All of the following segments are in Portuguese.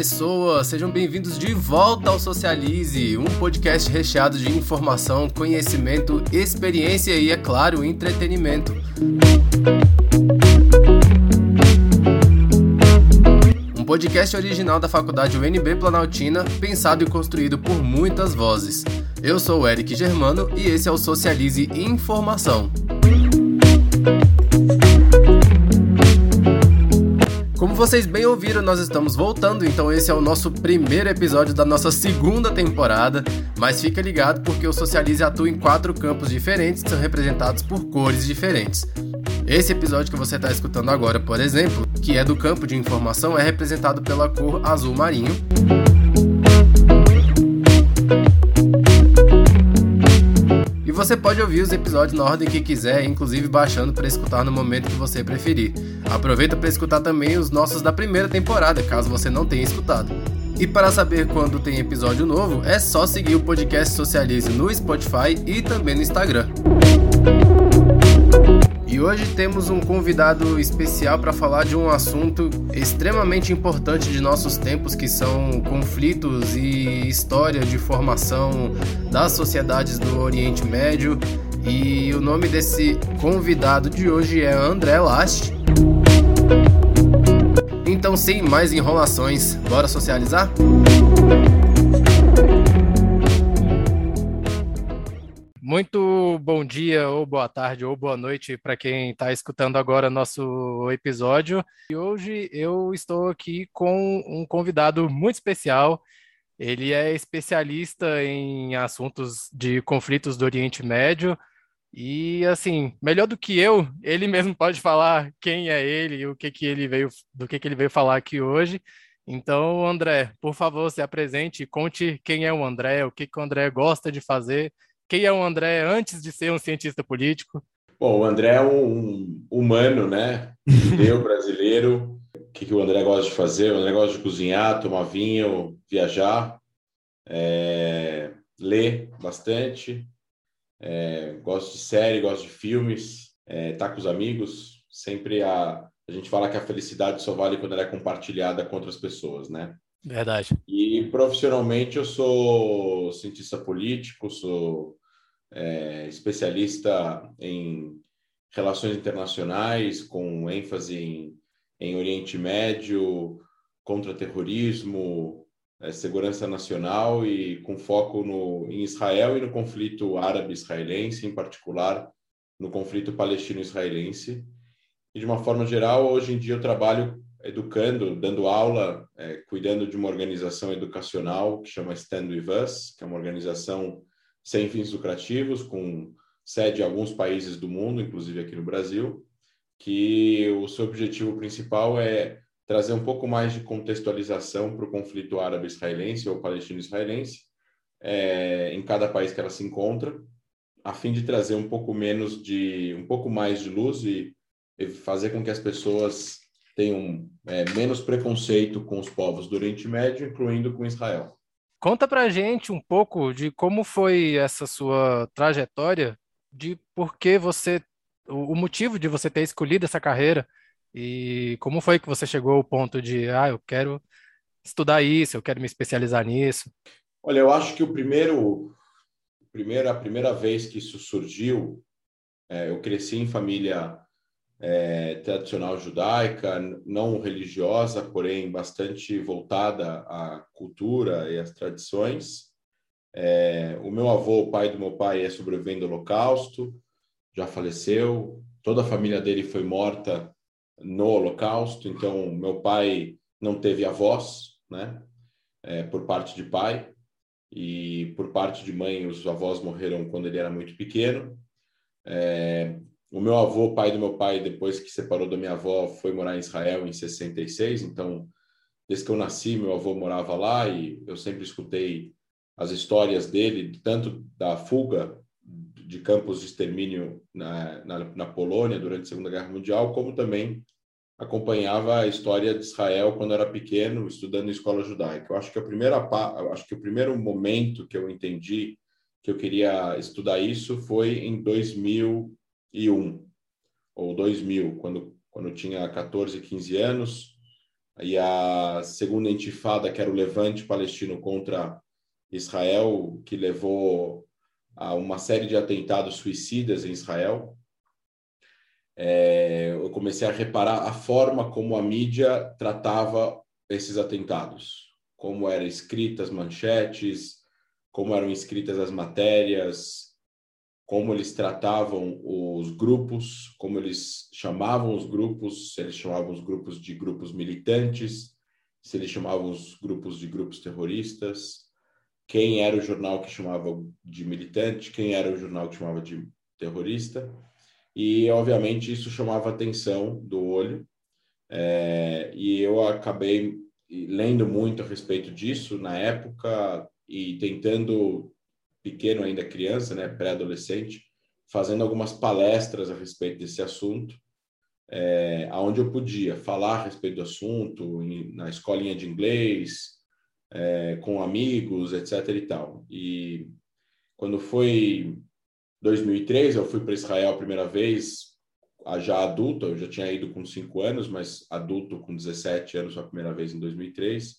pessoas, sejam bem-vindos de volta ao Socialize, um podcast recheado de informação, conhecimento, experiência e, é claro, entretenimento. Um podcast original da Faculdade UNB Planaltina, pensado e construído por muitas vozes. Eu sou o Eric Germano e esse é o Socialize Informação. Como vocês bem ouviram, nós estamos voltando, então esse é o nosso primeiro episódio da nossa segunda temporada. Mas fica ligado porque o Socialize atua em quatro campos diferentes que são representados por cores diferentes. Esse episódio que você está escutando agora, por exemplo, que é do campo de informação, é representado pela cor azul marinho. você pode ouvir os episódios na ordem que quiser, inclusive baixando para escutar no momento que você preferir. Aproveita para escutar também os nossos da primeira temporada, caso você não tenha escutado. E para saber quando tem episódio novo, é só seguir o podcast Socialize no Spotify e também no Instagram. E hoje temos um convidado especial para falar de um assunto extremamente importante de nossos tempos, que são conflitos e história de formação das sociedades do Oriente Médio. E o nome desse convidado de hoje é André Last. Então, sem mais enrolações, bora socializar? Muito bom dia, ou boa tarde, ou boa noite para quem está escutando agora nosso episódio. E hoje eu estou aqui com um convidado muito especial. Ele é especialista em assuntos de conflitos do Oriente Médio. E assim, melhor do que eu, ele mesmo pode falar quem é ele, o que que ele veio, do que que ele veio falar aqui hoje. Então, André, por favor, se apresente, conte quem é o André, o que que o André gosta de fazer quem é o André antes de ser um cientista político? Bom, o André é um humano, né? Judeu, brasileiro. O que, que o André gosta de fazer? O André gosta de cozinhar, tomar vinho, viajar, é... ler bastante, é... gosta de série, gosta de filmes, é... tá com os amigos. Sempre a... a gente fala que a felicidade só vale quando ela é compartilhada com outras pessoas, né? Verdade. E profissionalmente eu sou cientista político, sou é, especialista em relações internacionais, com ênfase em, em Oriente Médio, contra-terrorismo, é, segurança nacional e com foco no, em Israel e no conflito árabe-israelense, em particular no conflito palestino-israelense. E de uma forma geral, hoje em dia eu trabalho educando, dando aula, é, cuidando de uma organização educacional que chama Stand With Us, que é uma organização sem fins lucrativos, com sede em alguns países do mundo, inclusive aqui no Brasil, que o seu objetivo principal é trazer um pouco mais de contextualização para o conflito árabe-israelense ou palestino-israelense é, em cada país que ela se encontra, a fim de trazer um pouco menos de, um pouco mais de luz e, e fazer com que as pessoas tenham é, menos preconceito com os povos do Oriente Médio, incluindo com Israel. Conta pra gente um pouco de como foi essa sua trajetória, de por que você, o motivo de você ter escolhido essa carreira e como foi que você chegou ao ponto de, ah, eu quero estudar isso, eu quero me especializar nisso. Olha, eu acho que o primeiro, primeiro a primeira vez que isso surgiu, é, eu cresci em família é, tradicional judaica, não religiosa, porém bastante voltada à cultura e às tradições. É, o meu avô, o pai do meu pai, é sobrevivente do Holocausto, já faleceu. Toda a família dele foi morta no Holocausto, então meu pai não teve avós, né? É, por parte de pai e por parte de mãe os avós morreram quando ele era muito pequeno. É, o meu avô, pai do meu pai, depois que separou da minha avó, foi morar em Israel em 66. Então, desde que eu nasci, meu avô morava lá e eu sempre escutei as histórias dele, tanto da fuga de campos de extermínio na, na, na Polônia durante a Segunda Guerra Mundial, como também acompanhava a história de Israel quando era pequeno, estudando em escola judaica. Eu acho que a primeira, acho que o primeiro momento que eu entendi que eu queria estudar isso foi em 2000 2001 ou 2000, quando, quando eu tinha 14, 15 anos. e a segunda intifada, que era o levante palestino contra Israel, que levou a uma série de atentados suicidas em Israel. É, eu comecei a reparar a forma como a mídia tratava esses atentados, como eram escritas manchetes, como eram escritas as matérias, como eles tratavam os grupos, como eles chamavam os grupos, se eles chamavam os grupos de grupos militantes, se eles chamavam os grupos de grupos terroristas, quem era o jornal que chamava de militante, quem era o jornal que chamava de terrorista. E, obviamente, isso chamava a atenção do olho. É, e eu acabei lendo muito a respeito disso na época e tentando pequeno ainda criança, né, pré-adolescente, fazendo algumas palestras a respeito desse assunto, é, aonde eu podia falar a respeito do assunto em, na escolinha de inglês, é, com amigos, etc. e tal. E quando foi 2003, eu fui para Israel a primeira vez, já adulto, eu já tinha ido com cinco anos, mas adulto com 17 anos a primeira vez em 2003.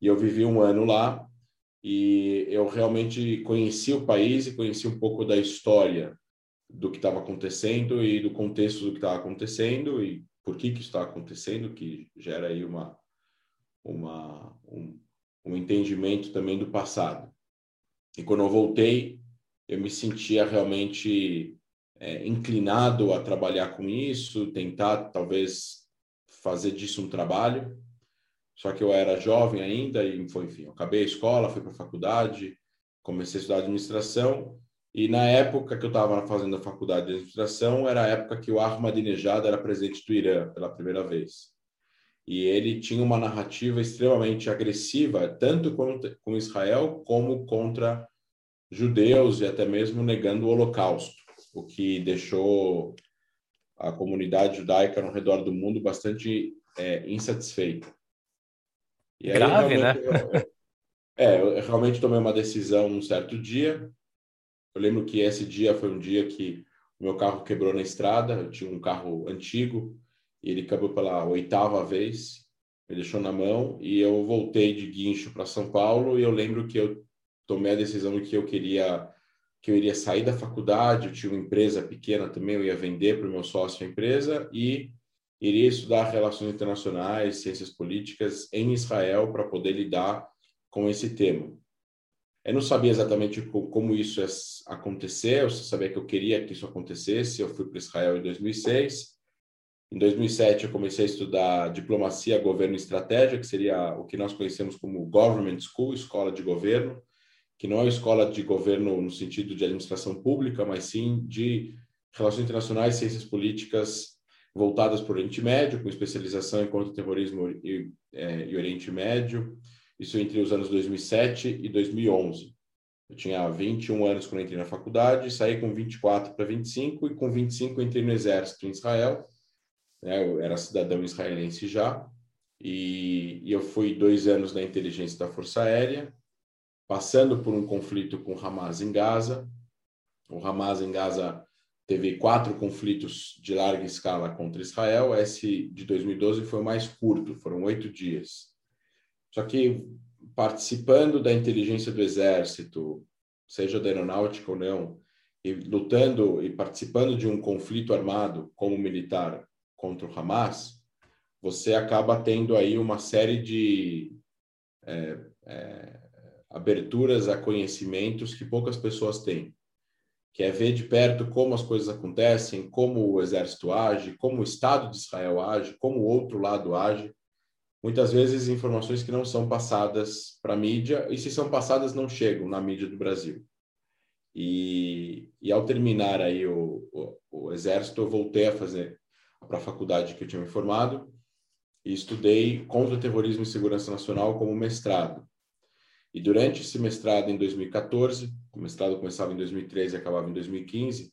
E eu vivi um ano lá e eu realmente conheci o país e conheci um pouco da história do que estava acontecendo e do contexto do que estava acontecendo e por que que está acontecendo, que gera aí uma, uma um, um entendimento também do passado. E quando eu voltei, eu me sentia realmente é, inclinado a trabalhar com isso, tentar talvez fazer disso um trabalho. Só que eu era jovem ainda e foi, enfim, eu acabei a escola, fui para a faculdade, comecei a estudar administração e na época que eu estava fazendo a faculdade de administração era a época que o Ahmadinejad era presidente do Irã pela primeira vez. E ele tinha uma narrativa extremamente agressiva, tanto com Israel como contra judeus e até mesmo negando o Holocausto, o que deixou a comunidade judaica ao redor do mundo bastante é, insatisfeita. E Grave, né? Eu, é, eu realmente tomei uma decisão um certo dia. Eu lembro que esse dia foi um dia que o meu carro quebrou na estrada. Eu tinha um carro antigo ele quebrou pela oitava vez. Me deixou na mão e eu voltei de guincho para São Paulo. E eu lembro que eu tomei a decisão de que eu queria que eu iria sair da faculdade. Eu tinha uma empresa pequena também. Eu ia vender para o meu sócio a empresa e iria estudar relações internacionais, ciências políticas em Israel para poder lidar com esse tema. Eu não sabia exatamente como isso ia acontecer, eu sabia que eu queria que isso acontecesse. Eu fui para Israel em 2006. Em 2007, eu comecei a estudar diplomacia, governo e estratégia, que seria o que nós conhecemos como Government School, escola de governo, que não é escola de governo no sentido de administração pública, mas sim de relações internacionais, ciências políticas voltadas para o Oriente Médio, com especialização em contra-terrorismo e, é, e Oriente Médio, isso entre os anos 2007 e 2011. Eu tinha 21 anos quando entrei na faculdade, saí com 24 para 25 e com 25 entrei no exército em Israel. Né, eu era cidadão israelense já e, e eu fui dois anos na inteligência da Força Aérea, passando por um conflito com o Hamas em Gaza. O Hamas em Gaza teve quatro conflitos de larga escala contra Israel. Esse de 2012 foi o mais curto, foram oito dias. Só que participando da inteligência do exército, seja da aeronáutica ou não, e lutando e participando de um conflito armado como militar contra o Hamas, você acaba tendo aí uma série de é, é, aberturas a conhecimentos que poucas pessoas têm que é ver de perto como as coisas acontecem, como o exército age, como o Estado de Israel age, como o outro lado age. Muitas vezes informações que não são passadas para a mídia, e se são passadas, não chegam na mídia do Brasil. E, e ao terminar aí o, o, o exército, eu voltei a fazer para a faculdade que eu tinha me formado e estudei contra terrorismo e segurança nacional como mestrado. E durante esse mestrado em 2014, o mestrado começava em 2013 e acabava em 2015,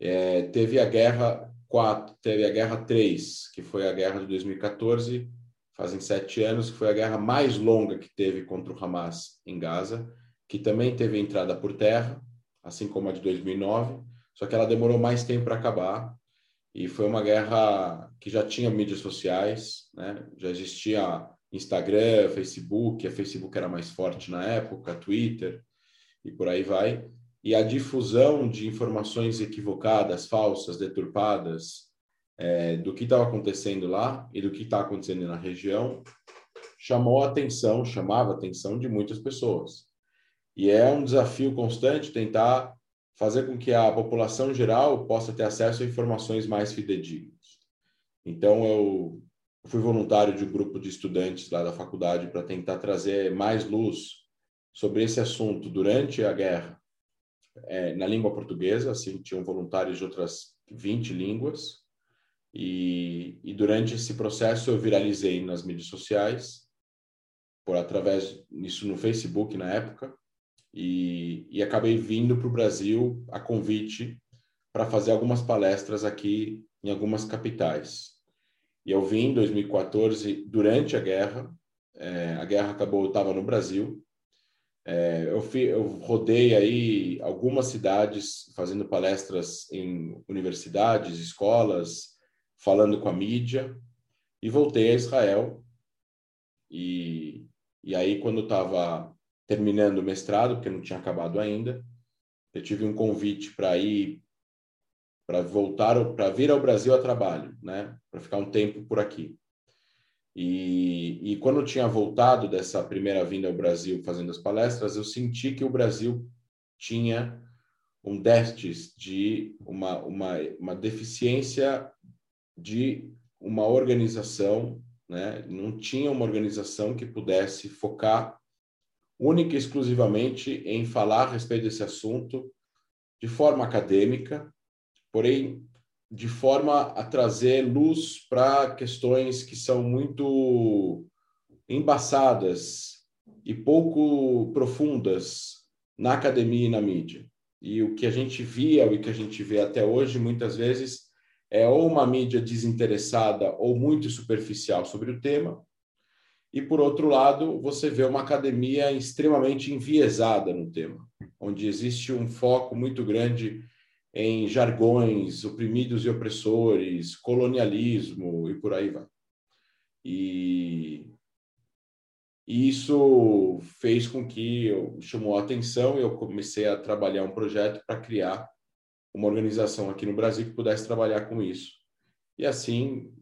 é, teve a guerra 4, teve a guerra 3, que foi a guerra de 2014, fazem sete anos, que foi a guerra mais longa que teve contra o Hamas em Gaza, que também teve entrada por terra, assim como a de 2009, só que ela demorou mais tempo para acabar. E foi uma guerra que já tinha mídias sociais, né? já existia Instagram, Facebook, a Facebook era mais forte na época, Twitter e por aí vai. E a difusão de informações equivocadas, falsas, deturpadas é, do que estava acontecendo lá e do que está acontecendo na região chamou a atenção, chamava a atenção de muitas pessoas. E é um desafio constante tentar fazer com que a população geral possa ter acesso a informações mais fidedignas. Então, eu fui voluntário de um grupo de estudantes lá da faculdade para tentar trazer mais luz sobre esse assunto durante a guerra é, na língua portuguesa, assim, tinham voluntários de outras 20 línguas, e, e durante esse processo eu viralizei nas mídias sociais, por através disso no Facebook na época, e, e acabei vindo para o Brasil a convite para fazer algumas palestras aqui em algumas capitais. E eu vim em 2014, durante a guerra, é, a guerra acabou, eu estava no Brasil, é, eu, fi, eu rodei aí algumas cidades fazendo palestras em universidades, escolas, falando com a mídia, e voltei a Israel. E, e aí, quando estava terminando o mestrado, porque não tinha acabado ainda. Eu tive um convite para ir, para voltar, para vir ao Brasil a trabalho, né? Para ficar um tempo por aqui. E, e quando eu tinha voltado dessa primeira vinda ao Brasil fazendo as palestras, eu senti que o Brasil tinha um déficit de uma, uma, uma deficiência de uma organização, né? Não tinha uma organização que pudesse focar única e exclusivamente em falar a respeito desse assunto de forma acadêmica, porém de forma a trazer luz para questões que são muito embaçadas e pouco profundas na academia e na mídia. E o que a gente via, o que a gente vê até hoje, muitas vezes, é ou uma mídia desinteressada ou muito superficial sobre o tema, e, por outro lado, você vê uma academia extremamente enviesada no tema, onde existe um foco muito grande em jargões, oprimidos e opressores, colonialismo e por aí vai. E, e isso fez com que eu chamou a atenção e eu comecei a trabalhar um projeto para criar uma organização aqui no Brasil que pudesse trabalhar com isso. E assim,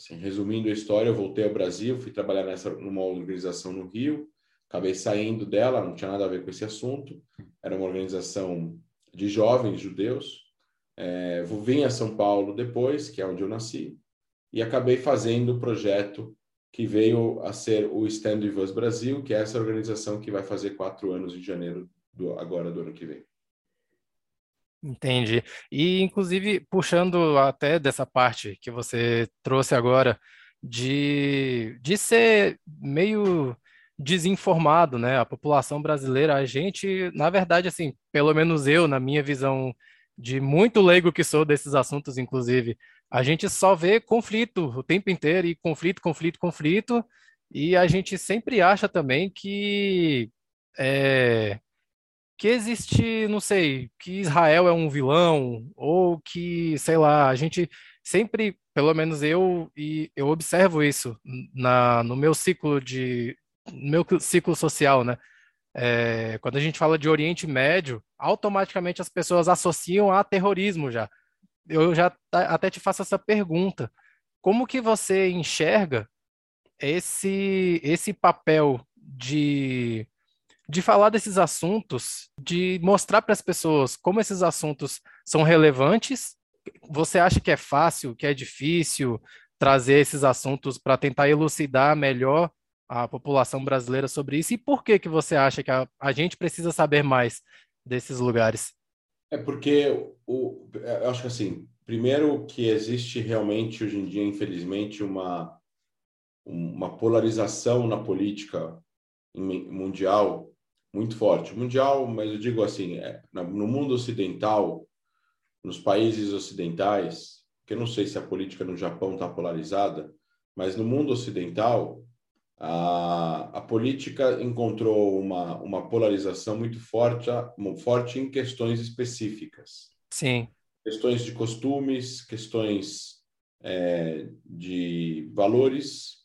Assim, resumindo a história, eu voltei ao Brasil, fui trabalhar nessa numa organização no Rio, acabei saindo dela, não tinha nada a ver com esse assunto. Era uma organização de jovens judeus. É, vim a São Paulo depois, que é onde eu nasci, e acabei fazendo o projeto que veio a ser o Stand With Us Brasil, que é essa organização que vai fazer quatro anos em janeiro do, agora do ano que vem. Entendi. E, inclusive, puxando até dessa parte que você trouxe agora, de, de ser meio desinformado, né? A população brasileira, a gente, na verdade, assim, pelo menos eu, na minha visão de muito leigo que sou desses assuntos, inclusive, a gente só vê conflito o tempo inteiro, e conflito, conflito, conflito, e a gente sempre acha também que é, que existe, não sei, que Israel é um vilão, ou que, sei lá, a gente sempre, pelo menos eu, e eu observo isso na, no meu ciclo de, meu ciclo social, né? É, quando a gente fala de Oriente Médio, automaticamente as pessoas associam a terrorismo já. Eu já até te faço essa pergunta. Como que você enxerga esse, esse papel de de falar desses assuntos, de mostrar para as pessoas como esses assuntos são relevantes. Você acha que é fácil, que é difícil trazer esses assuntos para tentar elucidar melhor a população brasileira sobre isso? E por que que você acha que a, a gente precisa saber mais desses lugares? É porque o, eu acho que assim, primeiro que existe realmente hoje em dia, infelizmente, uma uma polarização na política mundial muito forte. Mundial, mas eu digo assim, é, no mundo ocidental, nos países ocidentais, que eu não sei se a política no Japão está polarizada, mas no mundo ocidental, a, a política encontrou uma, uma polarização muito forte, forte em questões específicas. Sim. questões de costumes, questões é, de valores,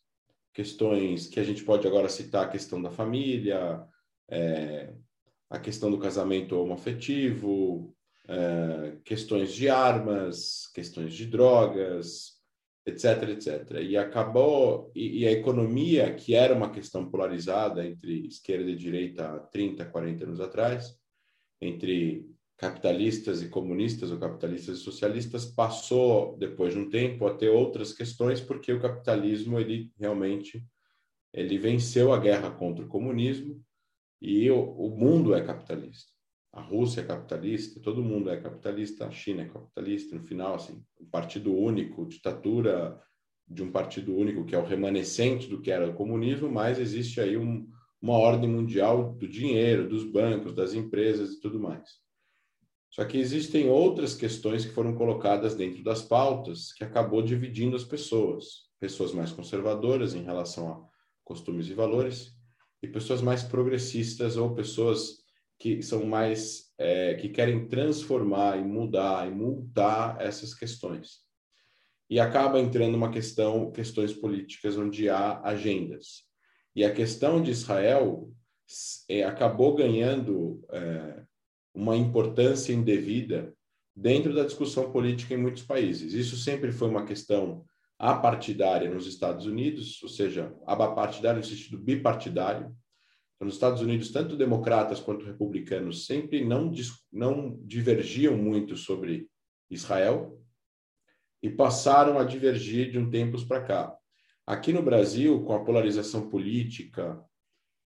questões que a gente pode agora citar a questão da família, é, a questão do casamento homoafetivo, é, questões de armas, questões de drogas, etc, etc. E acabou, e, e, a economia, que era uma questão polarizada entre esquerda e direita há 30, 40 anos atrás, entre capitalistas e comunistas ou capitalistas e socialistas passou depois de um tempo a ter outras questões porque o capitalismo ele realmente ele venceu a guerra contra o comunismo e o, o mundo é capitalista a Rússia é capitalista todo mundo é capitalista a China é capitalista no final assim um partido único ditadura de um partido único que é o remanescente do que era o comunismo mas existe aí um, uma ordem mundial do dinheiro dos bancos das empresas e tudo mais só que existem outras questões que foram colocadas dentro das pautas que acabou dividindo as pessoas. Pessoas mais conservadoras em relação a costumes e valores e pessoas mais progressistas ou pessoas que são mais é, que querem transformar e mudar e multar essas questões e acaba entrando uma questão questões políticas onde há agendas e a questão de Israel é, acabou ganhando é, uma importância indevida dentro da discussão política em muitos países. Isso sempre foi uma questão apartidária nos Estados Unidos, ou seja, apartidária no sentido bipartidário. Então, nos Estados Unidos, tanto democratas quanto republicanos sempre não, não divergiam muito sobre Israel e passaram a divergir de um tempos para cá. Aqui no Brasil, com a polarização política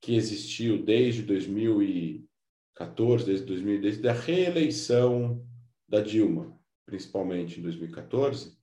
que existiu desde 2000 e 14, desde 2000, desde a reeleição da Dilma, principalmente em 2014,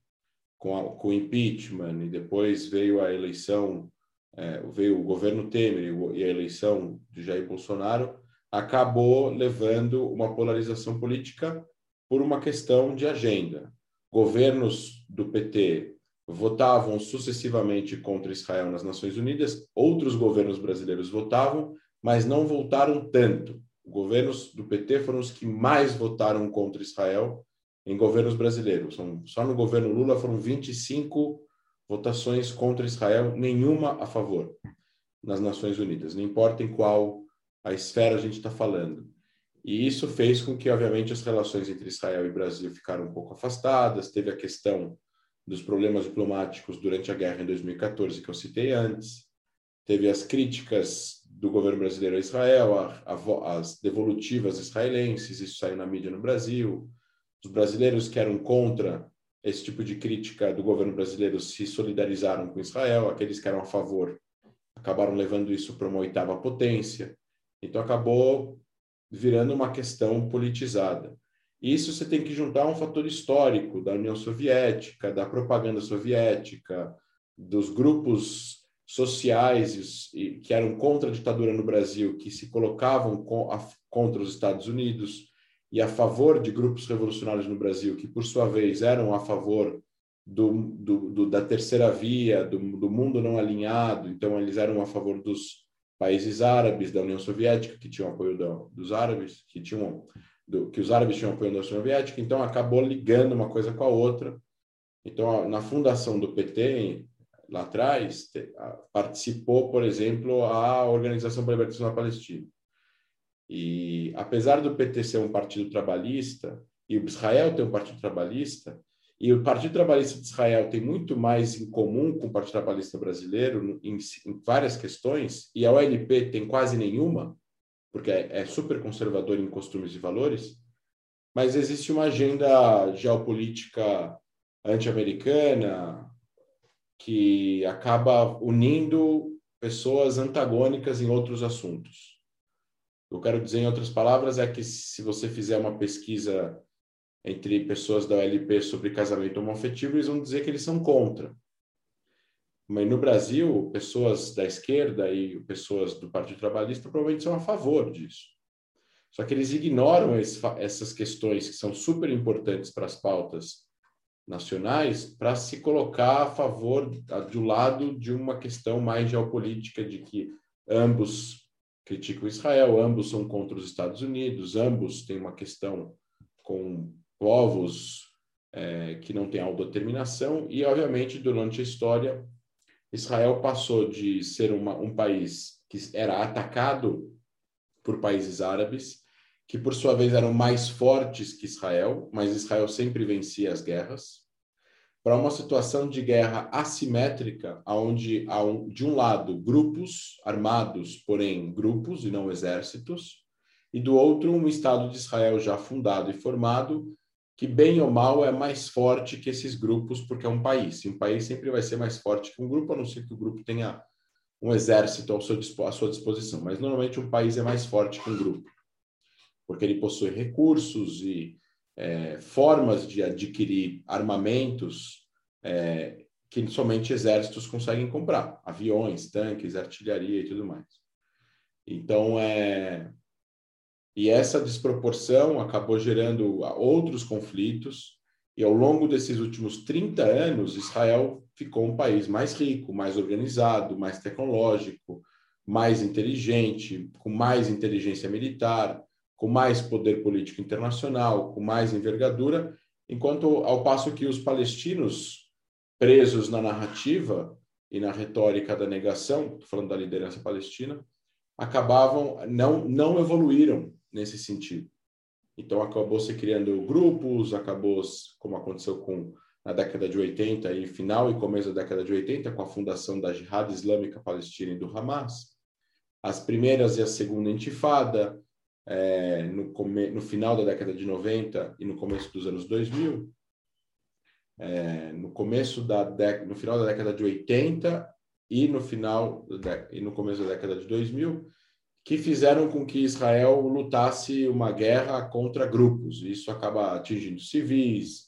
com, a, com o impeachment, e depois veio a eleição, é, veio o governo Temer e a eleição de Jair Bolsonaro, acabou levando uma polarização política por uma questão de agenda. Governos do PT votavam sucessivamente contra Israel nas Nações Unidas, outros governos brasileiros votavam, mas não votaram tanto governos do PT foram os que mais votaram contra Israel em governos brasileiros. Só no governo Lula foram 25 votações contra Israel, nenhuma a favor nas Nações Unidas, não importa em qual a esfera a gente está falando. E isso fez com que, obviamente, as relações entre Israel e Brasil ficaram um pouco afastadas. Teve a questão dos problemas diplomáticos durante a guerra em 2014, que eu citei antes. Teve as críticas do governo brasileiro a Israel, a, a, as devolutivas israelenses, isso saiu na mídia no Brasil. Os brasileiros que eram contra esse tipo de crítica do governo brasileiro se solidarizaram com Israel, aqueles que eram a favor acabaram levando isso para uma oitava potência. Então acabou virando uma questão politizada. E isso você tem que juntar um fator histórico da União Soviética, da propaganda soviética, dos grupos sociais que eram contra a ditadura no Brasil, que se colocavam contra os Estados Unidos e a favor de grupos revolucionários no Brasil, que por sua vez eram a favor do, do, do, da terceira via, do, do mundo não alinhado, então eles eram a favor dos países árabes, da União Soviética, que tinham apoio do, dos árabes, que tinham que os árabes tinham apoio da União Soviética, então acabou ligando uma coisa com a outra. Então, na fundação do PT, lá atrás, participou, por exemplo, a Organização para a Libertação da Palestina. E apesar do PT ser um partido trabalhista, e o Israel ter um partido trabalhista, e o Partido Trabalhista de Israel tem muito mais em comum com o Partido Trabalhista brasileiro em, em várias questões, e a OLP tem quase nenhuma, porque é, é super conservador em costumes e valores, mas existe uma agenda geopolítica anti-americana, que acaba unindo pessoas antagônicas em outros assuntos. Eu quero dizer, em outras palavras, é que se você fizer uma pesquisa entre pessoas da OLP sobre casamento homoafetivo, eles vão dizer que eles são contra. Mas no Brasil, pessoas da esquerda e pessoas do Partido Trabalhista provavelmente são a favor disso. Só que eles ignoram essas questões que são super importantes para as pautas nacionais para se colocar a favor do lado de uma questão mais geopolítica de que ambos criticam Israel, ambos são contra os Estados Unidos, ambos têm uma questão com povos é, que não têm autodeterminação, e, obviamente, durante a história, Israel passou de ser uma, um país que era atacado por países árabes, que por sua vez eram mais fortes que Israel, mas Israel sempre vencia as guerras, para uma situação de guerra assimétrica, onde há de um lado grupos armados, porém grupos e não exércitos, e do outro um Estado de Israel já fundado e formado, que bem ou mal é mais forte que esses grupos, porque é um país. E um país sempre vai ser mais forte que um grupo, a não ser que o grupo tenha um exército ao seu, à sua disposição. Mas normalmente um país é mais forte que um grupo, porque ele possui recursos e é, formas de adquirir armamentos é, que somente exércitos conseguem comprar, aviões, tanques, artilharia e tudo mais. Então, é... e essa desproporção acabou gerando outros conflitos, e ao longo desses últimos 30 anos, Israel ficou um país mais rico, mais organizado, mais tecnológico, mais inteligente, com mais inteligência militar, com mais poder político internacional, com mais envergadura, enquanto ao passo que os palestinos, presos na narrativa e na retórica da negação, falando da liderança palestina, acabavam não não evoluíram nesse sentido. Então acabou se criando grupos, acabou como aconteceu com na década de 80 e final e começo da década de 80 com a fundação da Jihad Islâmica Palestina e do Hamas, as primeiras e a segunda intifada, é, no, come, no final da década de 90 e no começo dos anos 2000, é, no começo da década, no final da década de 80 e no final e no começo da década de 2000, que fizeram com que Israel lutasse uma guerra contra grupos. Isso acaba atingindo civis.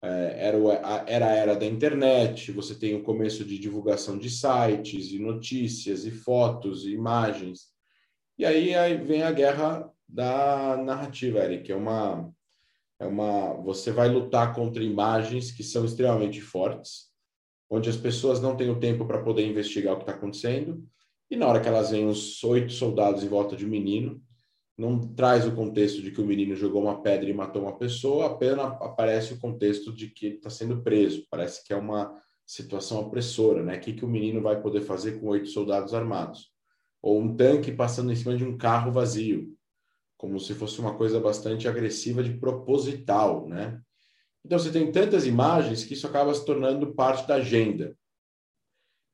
A, era a era da internet. Você tem o começo de divulgação de sites e notícias e fotos e imagens e aí, aí vem a guerra da narrativa, Eric, é uma é uma você vai lutar contra imagens que são extremamente fortes, onde as pessoas não têm o tempo para poder investigar o que está acontecendo, e na hora que elas veem os oito soldados em volta de um menino, não traz o contexto de que o menino jogou uma pedra e matou uma pessoa, apenas aparece o contexto de que está sendo preso. Parece que é uma situação opressora, né? O que, que o menino vai poder fazer com oito soldados armados? Ou um tanque passando em cima de um carro vazio, como se fosse uma coisa bastante agressiva de proposital, né? Então você tem tantas imagens que isso acaba se tornando parte da agenda.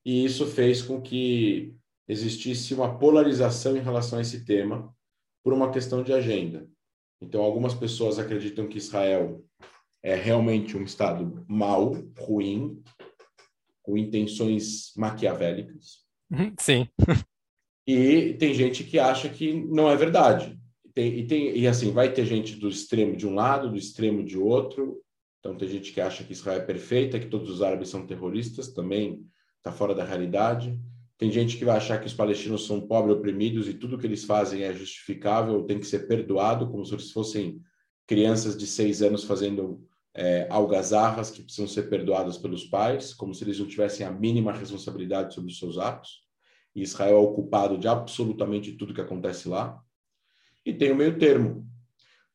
E isso fez com que existisse uma polarização em relação a esse tema por uma questão de agenda. Então algumas pessoas acreditam que Israel é realmente um estado mau, ruim, com intenções maquiavélicas. Sim. E tem gente que acha que não é verdade. Tem, e, tem, e assim, vai ter gente do extremo de um lado, do extremo de outro. Então, tem gente que acha que Israel é perfeita, que todos os árabes são terroristas, também está fora da realidade. Tem gente que vai achar que os palestinos são pobres, oprimidos e tudo que eles fazem é justificável, tem que ser perdoado, como se eles fossem crianças de seis anos fazendo é, algazarras que precisam ser perdoadas pelos pais, como se eles não tivessem a mínima responsabilidade sobre os seus atos e Israel é o culpado de absolutamente tudo que acontece lá. E tem o meio termo.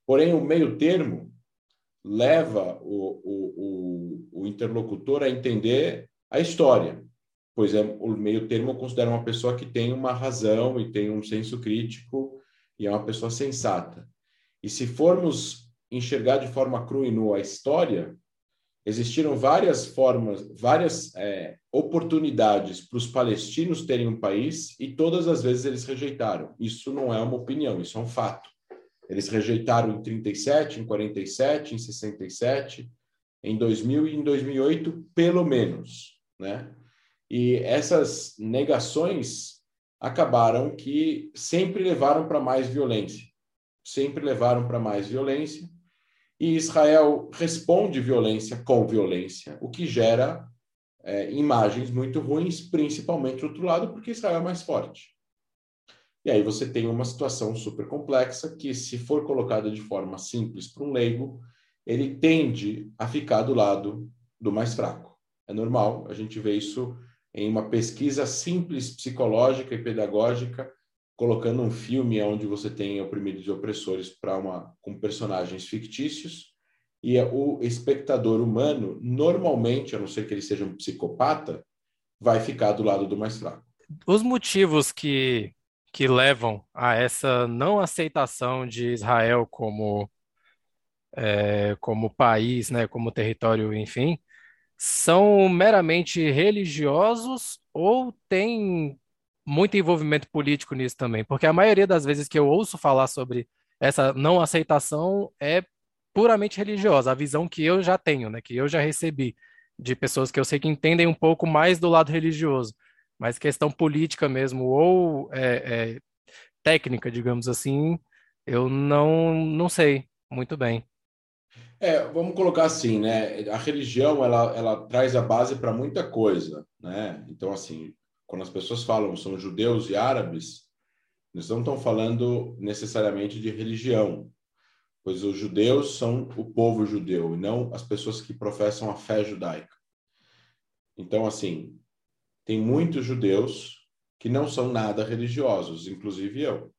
Porém, o meio termo leva o, o, o, o interlocutor a entender a história, pois é, o meio termo eu considero uma pessoa que tem uma razão e tem um senso crítico e é uma pessoa sensata. E se formos enxergar de forma crua e nua a história, existiram várias formas, várias é, oportunidades para os palestinos terem um país e todas as vezes eles rejeitaram. Isso não é uma opinião, isso é um fato. Eles rejeitaram em 37, em 47, em 67, em 2000 e em 2008, pelo menos, né? E essas negações acabaram que sempre levaram para mais violência, sempre levaram para mais violência e Israel responde violência com violência, o que gera é, imagens muito ruins, principalmente do outro lado, porque Israel é mais forte. E aí você tem uma situação super complexa que, se for colocada de forma simples para um leigo, ele tende a ficar do lado do mais fraco. É normal, a gente vê isso em uma pesquisa simples, psicológica e pedagógica colocando um filme onde você tem oprimidos e opressores para uma com personagens fictícios E é o espectador humano, normalmente, a não ser que ele seja um psicopata, vai ficar do lado do mais fraco. Os motivos que, que levam a essa não aceitação de Israel como, é, como país, né, como território, enfim, são meramente religiosos ou tem muito envolvimento político nisso também? Porque a maioria das vezes que eu ouço falar sobre essa não aceitação é puramente religiosa, a visão que eu já tenho, né, que eu já recebi de pessoas que eu sei que entendem um pouco mais do lado religioso, mas questão política mesmo ou é, é, técnica, digamos assim, eu não não sei muito bem. É, vamos colocar assim, né? A religião ela, ela traz a base para muita coisa, né? Então assim, quando as pessoas falam são judeus e árabes, eles não estão falando necessariamente de religião, pois os judeus são o povo judeu e não as pessoas que professam a fé judaica. Então, assim, tem muitos judeus que não são nada religiosos, inclusive eu.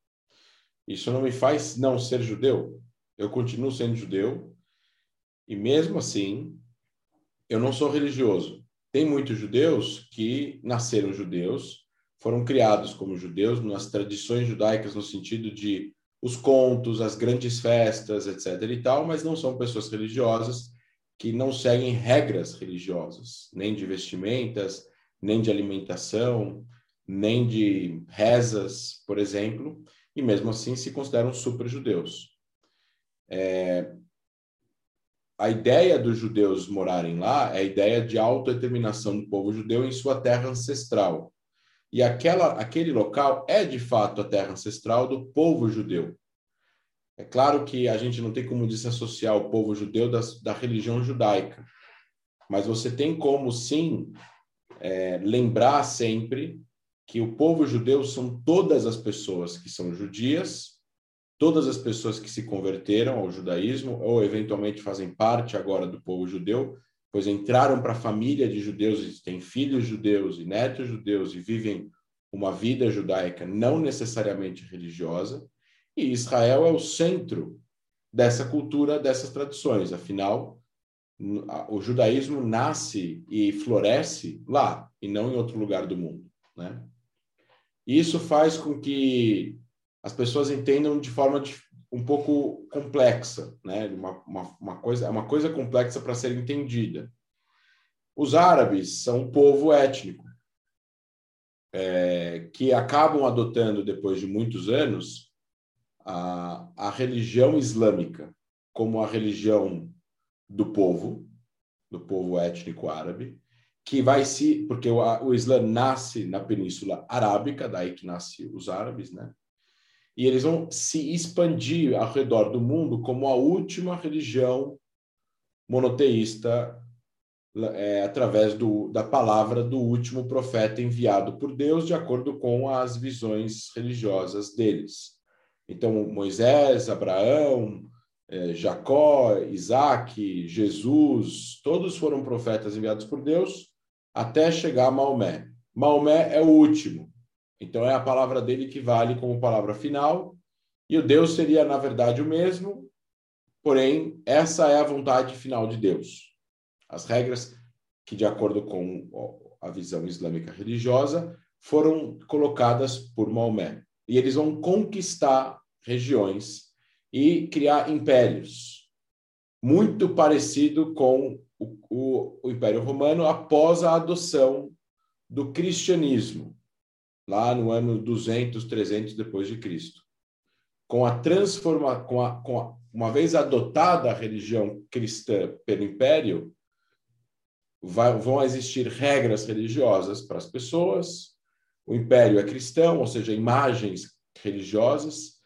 Isso não me faz não ser judeu. Eu continuo sendo judeu e mesmo assim eu não sou religioso. Tem muitos judeus que nasceram judeus, foram criados como judeus nas tradições judaicas no sentido de os contos, as grandes festas, etc. e tal, mas não são pessoas religiosas que não seguem regras religiosas, nem de vestimentas, nem de alimentação, nem de rezas, por exemplo, e mesmo assim se consideram super judeus. É... A ideia dos judeus morarem lá é a ideia de autodeterminação do povo judeu em sua terra ancestral. E aquela, aquele local é, de fato, a terra ancestral do povo judeu. É claro que a gente não tem como desassociar o povo judeu da, da religião judaica, mas você tem como, sim, é, lembrar sempre que o povo judeu são todas as pessoas que são judias, todas as pessoas que se converteram ao judaísmo ou eventualmente fazem parte agora do povo judeu, pois entraram para a família de judeus e têm filhos judeus e netos judeus e vivem uma vida judaica não necessariamente religiosa, e Israel é o centro dessa cultura, dessas tradições. Afinal, o judaísmo nasce e floresce lá e não em outro lugar do mundo, né? Isso faz com que as pessoas entendam de forma um pouco complexa, né? Uma, uma, uma coisa, é uma coisa complexa para ser entendida. Os árabes são um povo étnico é, que acabam adotando depois de muitos anos a, a religião islâmica como a religião do povo, do povo étnico árabe, que vai se porque o, o Islã nasce na Península Arábica, daí que nasce os árabes, né? E eles vão se expandir ao redor do mundo como a última religião monoteísta é, através do, da palavra do último profeta enviado por Deus, de acordo com as visões religiosas deles. Então, Moisés, Abraão, é, Jacó, Isaac, Jesus, todos foram profetas enviados por Deus até chegar a Maomé. Maomé é o último, então, é a palavra dele que vale como palavra final, e o Deus seria, na verdade, o mesmo, porém, essa é a vontade final de Deus. As regras que, de acordo com a visão islâmica religiosa, foram colocadas por Maomé. E eles vão conquistar regiões e criar impérios, muito parecido com o, o, o Império Romano após a adoção do cristianismo lá no ano 200, 300 depois de Cristo. Com a transforma, com a, com a, uma vez adotada a religião cristã pelo império, vai, vão existir regras religiosas para as pessoas. O império é cristão, ou seja, imagens religiosas,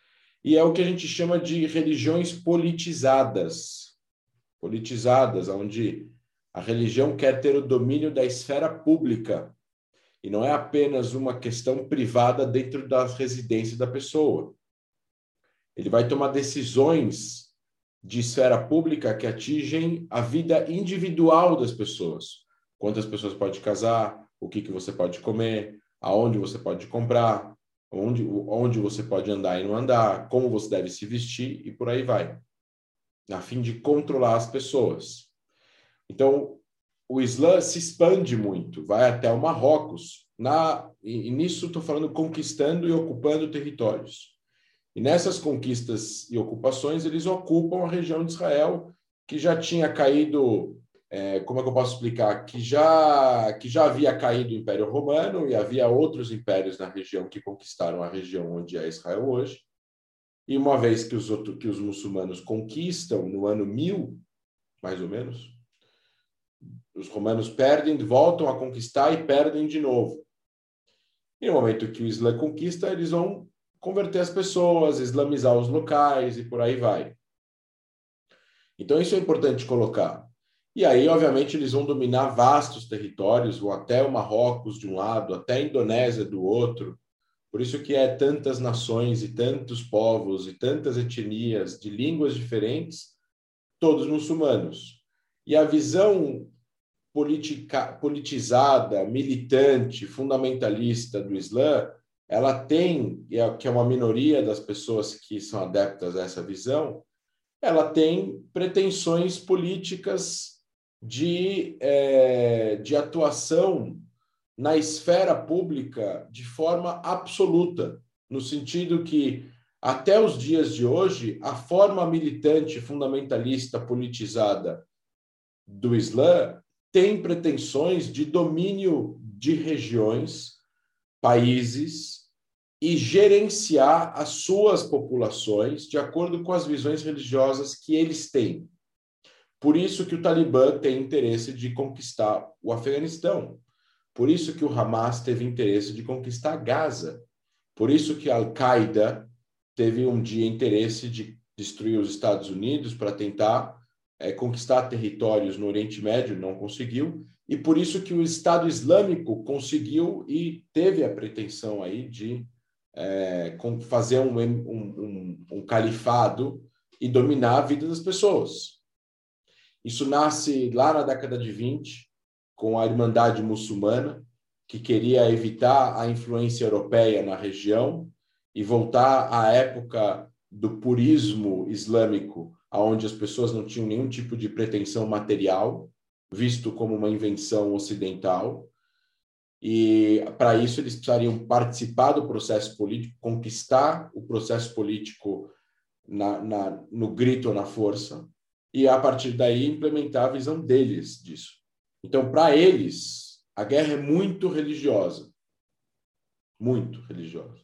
e é o que a gente chama de religiões politizadas. Politizadas, onde a religião quer ter o domínio da esfera pública e não é apenas uma questão privada dentro da residência da pessoa. Ele vai tomar decisões de esfera pública que atingem a vida individual das pessoas. Quantas pessoas pode casar, o que, que você pode comer, aonde você pode comprar, onde, onde você pode andar e não andar, como você deve se vestir e por aí vai. a fim de controlar as pessoas. Então, o Islã se expande muito, vai até o Marrocos. Na, e, e nisso estou falando conquistando e ocupando territórios. E nessas conquistas e ocupações, eles ocupam a região de Israel, que já tinha caído, é, como é que eu posso explicar? Que já, que já havia caído o Império Romano e havia outros impérios na região que conquistaram a região onde é Israel hoje. E uma vez que os, outros, que os muçulmanos conquistam no ano 1000, mais ou menos, os romanos perdem, voltam a conquistar e perdem de novo. E no momento que o Islã conquista, eles vão converter as pessoas, islamizar os locais e por aí vai. Então isso é importante colocar. E aí, obviamente, eles vão dominar vastos territórios, vão até o Marrocos de um lado, até a Indonésia do outro, por isso que é tantas nações e tantos povos e tantas etnias de línguas diferentes, todos muçulmanos. E a visão politica, politizada, militante, fundamentalista do Islã, ela tem, é, que é uma minoria das pessoas que são adeptas a essa visão, ela tem pretensões políticas de, é, de atuação na esfera pública de forma absoluta, no sentido que, até os dias de hoje, a forma militante, fundamentalista, politizada do Islã tem pretensões de domínio de regiões, países e gerenciar as suas populações de acordo com as visões religiosas que eles têm. Por isso que o Talibã tem interesse de conquistar o Afeganistão, por isso que o Hamas teve interesse de conquistar Gaza. Por isso que a Al-Qaeda teve um dia interesse de destruir os Estados Unidos para tentar é, conquistar territórios no Oriente Médio, não conseguiu. E por isso que o Estado Islâmico conseguiu e teve a pretensão aí de é, fazer um, um, um, um califado e dominar a vida das pessoas. Isso nasce lá na década de 20, com a Irmandade Muçulmana, que queria evitar a influência europeia na região e voltar à época do purismo islâmico, onde as pessoas não tinham nenhum tipo de pretensão material, visto como uma invenção ocidental. E para isso eles precisariam participar do processo político, conquistar o processo político na, na, no grito ou na força, e a partir daí implementar a visão deles disso. Então, para eles, a guerra é muito religiosa. Muito religiosa.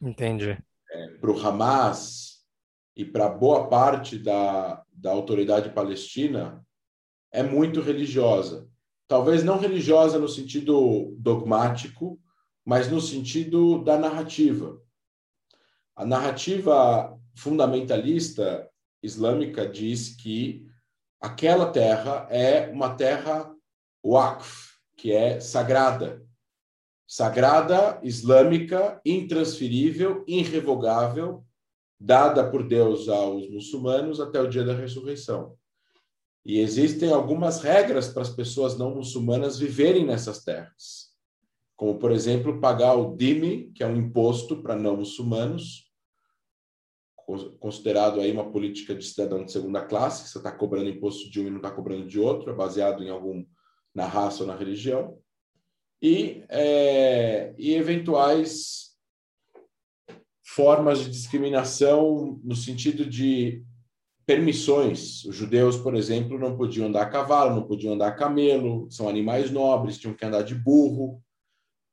Entendi. É, para o Hamas e para boa parte da, da autoridade palestina, é muito religiosa. Talvez não religiosa no sentido dogmático, mas no sentido da narrativa. A narrativa fundamentalista islâmica diz que aquela terra é uma terra Waqf, que é sagrada. Sagrada, islâmica, intransferível, irrevogável, dada por Deus aos muçulmanos até o dia da ressurreição. E existem algumas regras para as pessoas não muçulmanas viverem nessas terras. Como, por exemplo, pagar o dime, que é um imposto para não muçulmanos, considerado aí uma política de cidadão de segunda classe, você está cobrando imposto de um e não está cobrando de outro, é baseado em algum na raça ou na religião, e, é, e eventuais formas de discriminação no sentido de permissões. Os judeus, por exemplo, não podiam andar a cavalo, não podiam andar a camelo, são animais nobres, tinham que andar de burro.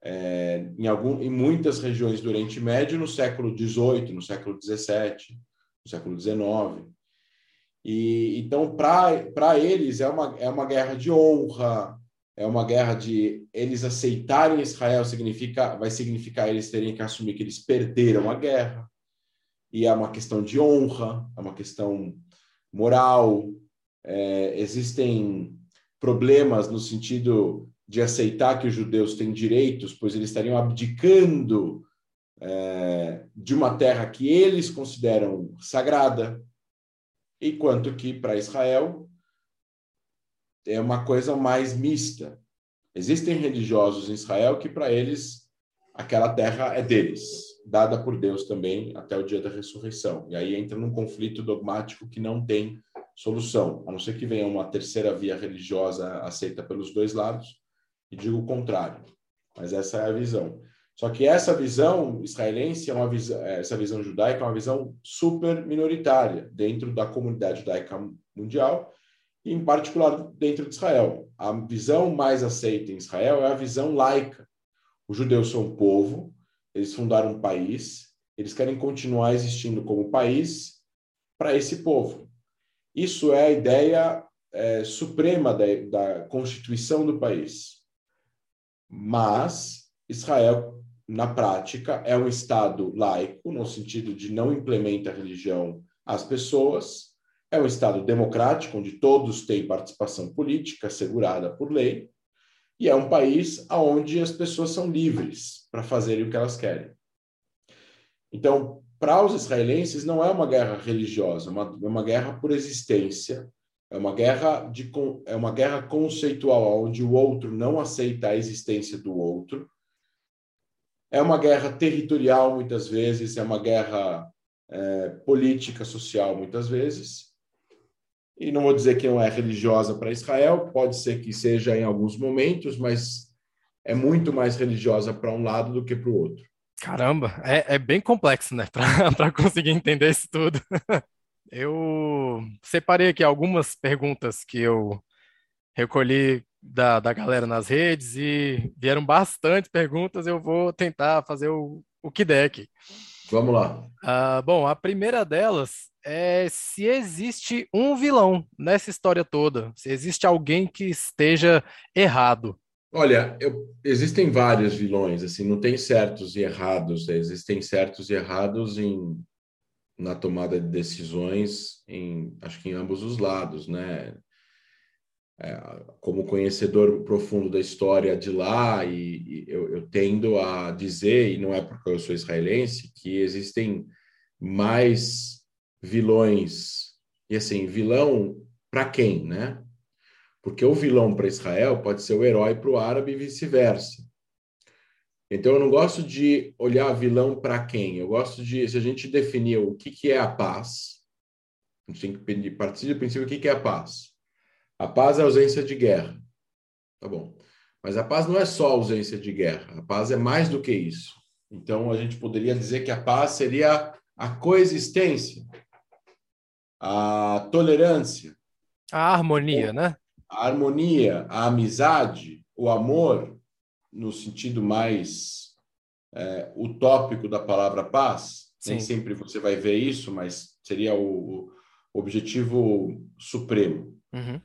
É, em, algum, em muitas regiões do Oriente Médio, no século XVIII, no século XVII, no século XIX. E então para eles é uma é uma guerra de honra, é uma guerra de eles aceitarem Israel significa vai significar eles terem que assumir que eles perderam a guerra. E é uma questão de honra, é uma questão moral. É, existem problemas no sentido de aceitar que os judeus têm direitos, pois eles estariam abdicando é, de uma terra que eles consideram sagrada, enquanto que para Israel é uma coisa mais mista. Existem religiosos em Israel que para eles aquela terra é deles, dada por Deus também até o dia da ressurreição. E aí entra num conflito dogmático que não tem solução, a não ser que venha uma terceira via religiosa aceita pelos dois lados, e digo o contrário. Mas essa é a visão. Só que essa visão israelense é uma visão, essa visão judaica é uma visão super minoritária dentro da comunidade judaica mundial em particular dentro de Israel. A visão mais aceita em Israel é a visão laica. Os judeus são um povo, eles fundaram um país, eles querem continuar existindo como país para esse povo. Isso é a ideia é, suprema da, da constituição do país. Mas Israel, na prática, é um Estado laico, no sentido de não implementa a religião às pessoas, é um Estado democrático, onde todos têm participação política assegurada por lei, e é um país onde as pessoas são livres para fazerem o que elas querem. Então, para os israelenses, não é uma guerra religiosa, é uma, é uma guerra por existência, é uma guerra de é uma guerra conceitual onde o outro não aceita a existência do outro. É uma guerra territorial muitas vezes, é uma guerra é, política social muitas vezes. E não vou dizer que não é religiosa para Israel, pode ser que seja em alguns momentos, mas é muito mais religiosa para um lado do que para o outro. Caramba, é, é bem complexo, né? Para conseguir entender isso tudo. Eu separei aqui algumas perguntas que eu recolhi da, da galera nas redes e vieram bastante perguntas. Eu vou tentar fazer o, o que der aqui. Vamos lá. Uh, bom, a primeira delas é se existe um vilão nessa história toda, se existe alguém que esteja errado. Olha, eu, existem vários vilões, assim, não tem certos e errados, existem certos e errados em na tomada de decisões em acho que em ambos os lados, né? É, como conhecedor profundo da história de lá, e, e eu, eu, tendo a dizer, e não é porque eu sou israelense, que existem mais vilões, e assim, vilão para quem, né? Porque o vilão para Israel pode ser o herói para o árabe e vice-versa. Então, eu não gosto de olhar vilão para quem. Eu gosto de, se a gente definir o que, que é a paz, a gente tem que partir do princípio o que, que é a paz. A paz é a ausência de guerra. Tá bom. Mas a paz não é só ausência de guerra. A paz é mais do que isso. Então, a gente poderia dizer que a paz seria a coexistência, a tolerância, a harmonia, né? A harmonia, a amizade, o amor, no sentido mais é, utópico da palavra paz. Sim. Nem sempre você vai ver isso, mas seria o, o objetivo supremo. Uhum.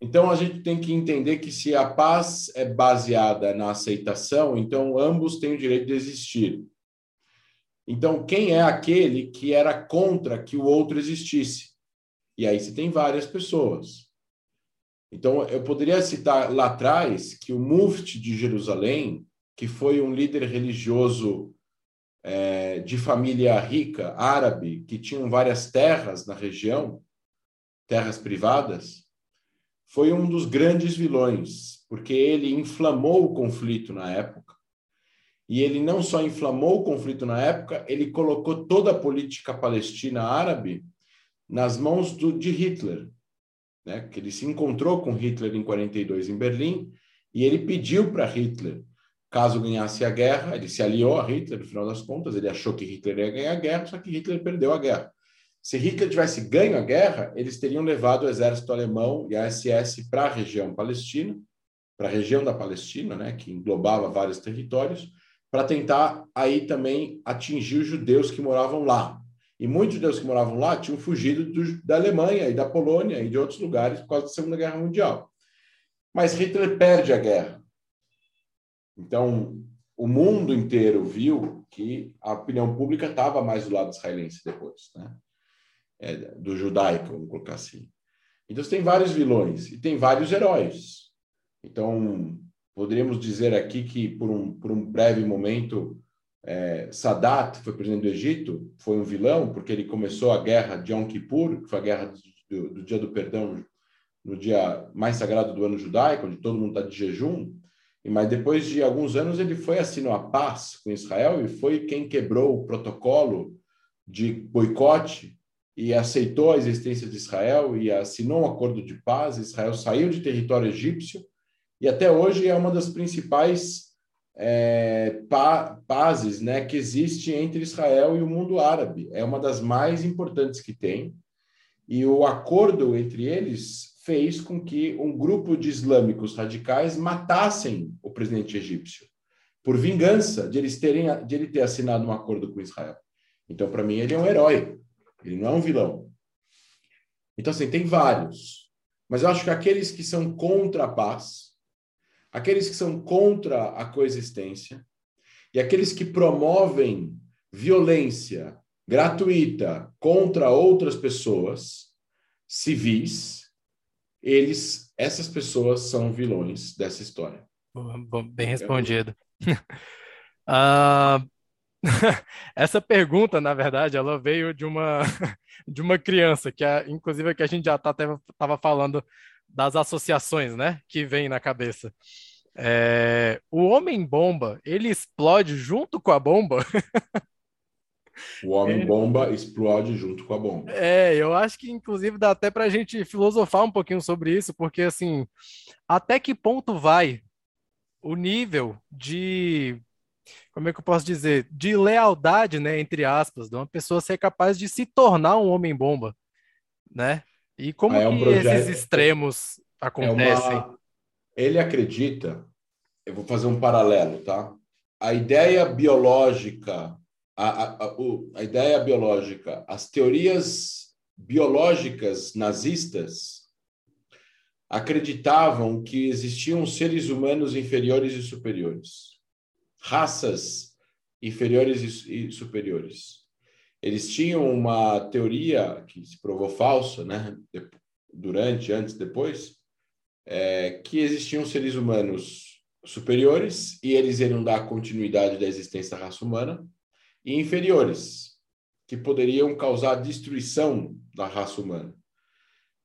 Então a gente tem que entender que se a paz é baseada na aceitação, então ambos têm o direito de existir. Então quem é aquele que era contra que o outro existisse? E aí você tem várias pessoas. Então, eu poderia citar lá atrás que o Mufti de Jerusalém, que foi um líder religioso é, de família rica, árabe, que tinham várias terras na região, terras privadas, foi um dos grandes vilões, porque ele inflamou o conflito na época. E ele não só inflamou o conflito na época, ele colocou toda a política palestina árabe nas mãos do, de Hitler né, que ele se encontrou com Hitler em 42 em Berlim e ele pediu para Hitler, caso ganhasse a guerra, ele se aliou a Hitler, no final das contas, ele achou que Hitler ia ganhar a guerra, só que Hitler perdeu a guerra. Se Hitler tivesse ganho a guerra, eles teriam levado o exército alemão e a SS para a região palestina, para a região da Palestina, né, que englobava vários territórios, para tentar aí também atingir os judeus que moravam lá, e muitos judeus que moravam lá tinham fugido do, da Alemanha e da Polônia e de outros lugares por causa da Segunda Guerra Mundial. Mas Hitler perde a guerra. Então, o mundo inteiro viu que a opinião pública estava mais do lado israelense depois, né? É, do judaico, vamos colocar assim. Então, tem vários vilões e tem vários heróis. Então, poderíamos dizer aqui que, por um, por um breve momento, é, Sadat foi presidente do Egito, foi um vilão, porque ele começou a guerra de Yom Kippur, que foi a guerra do, do dia do perdão, no dia mais sagrado do ano judaico, onde todo mundo está de jejum. mas depois de alguns anos ele foi assinou a paz com Israel e foi quem quebrou o protocolo de boicote e aceitou a existência de Israel e assinou um acordo de paz. Israel saiu de território egípcio e até hoje é uma das principais é, pa pazes né, que existe entre Israel e o mundo árabe. É uma das mais importantes que tem. E o acordo entre eles fez com que um grupo de islâmicos radicais matassem o presidente egípcio por vingança de, eles terem, de ele ter assinado um acordo com Israel. Então, para mim, ele é um herói. Ele não é um vilão. Então, assim, tem vários. Mas eu acho que aqueles que são contra a paz, aqueles que são contra a coexistência e aqueles que promovem violência gratuita contra outras pessoas civis, eles, essas pessoas são vilões dessa história. Bem respondido. uh, Essa pergunta, na verdade, ela veio de uma, de uma criança, que é, inclusive que a gente já estava tá, falando das associações, né, que vem na cabeça. É, o homem-bomba, ele explode junto com a bomba? O homem-bomba explode junto com a bomba. É, eu acho que inclusive dá até para a gente filosofar um pouquinho sobre isso, porque assim, até que ponto vai o nível de como é que eu posso dizer, de lealdade, né, entre aspas, de uma pessoa ser capaz de se tornar um homem-bomba, né? E como ah, é um que projeto, esses extremos acontecem? É uma... Ele acredita, eu vou fazer um paralelo, tá? A ideia biológica, a, a, a, a ideia biológica, as teorias biológicas nazistas acreditavam que existiam seres humanos inferiores e superiores raças inferiores e superiores. Eles tinham uma teoria que se provou falsa, né? Durante, antes, depois, é, que existiam seres humanos superiores e eles iriam dar continuidade da existência da raça humana, e inferiores, que poderiam causar destruição da raça humana.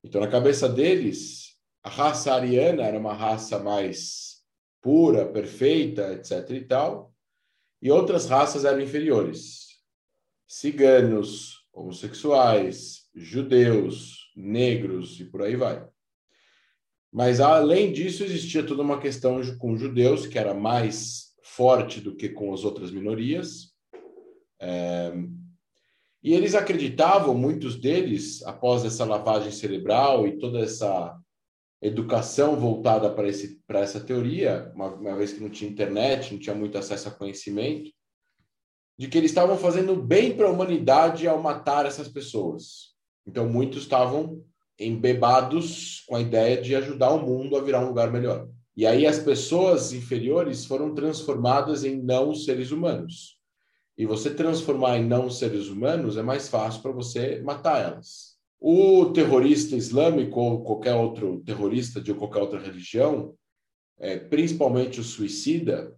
Então, na cabeça deles, a raça ariana era uma raça mais pura, perfeita, etc. e tal, e outras raças eram inferiores. Ciganos, homossexuais, judeus, negros e por aí vai. Mas além disso, existia toda uma questão com judeus que era mais forte do que com as outras minorias. É... E eles acreditavam, muitos deles, após essa lavagem cerebral e toda essa educação voltada para, esse, para essa teoria, uma, uma vez que não tinha internet, não tinha muito acesso a conhecimento, de que eles estavam fazendo bem para a humanidade ao matar essas pessoas. Então, muitos estavam embebados com a ideia de ajudar o mundo a virar um lugar melhor. E aí as pessoas inferiores foram transformadas em não seres humanos. E você transformar em não seres humanos é mais fácil para você matar elas. O terrorista islâmico ou qualquer outro terrorista de qualquer outra religião, é, principalmente o suicida,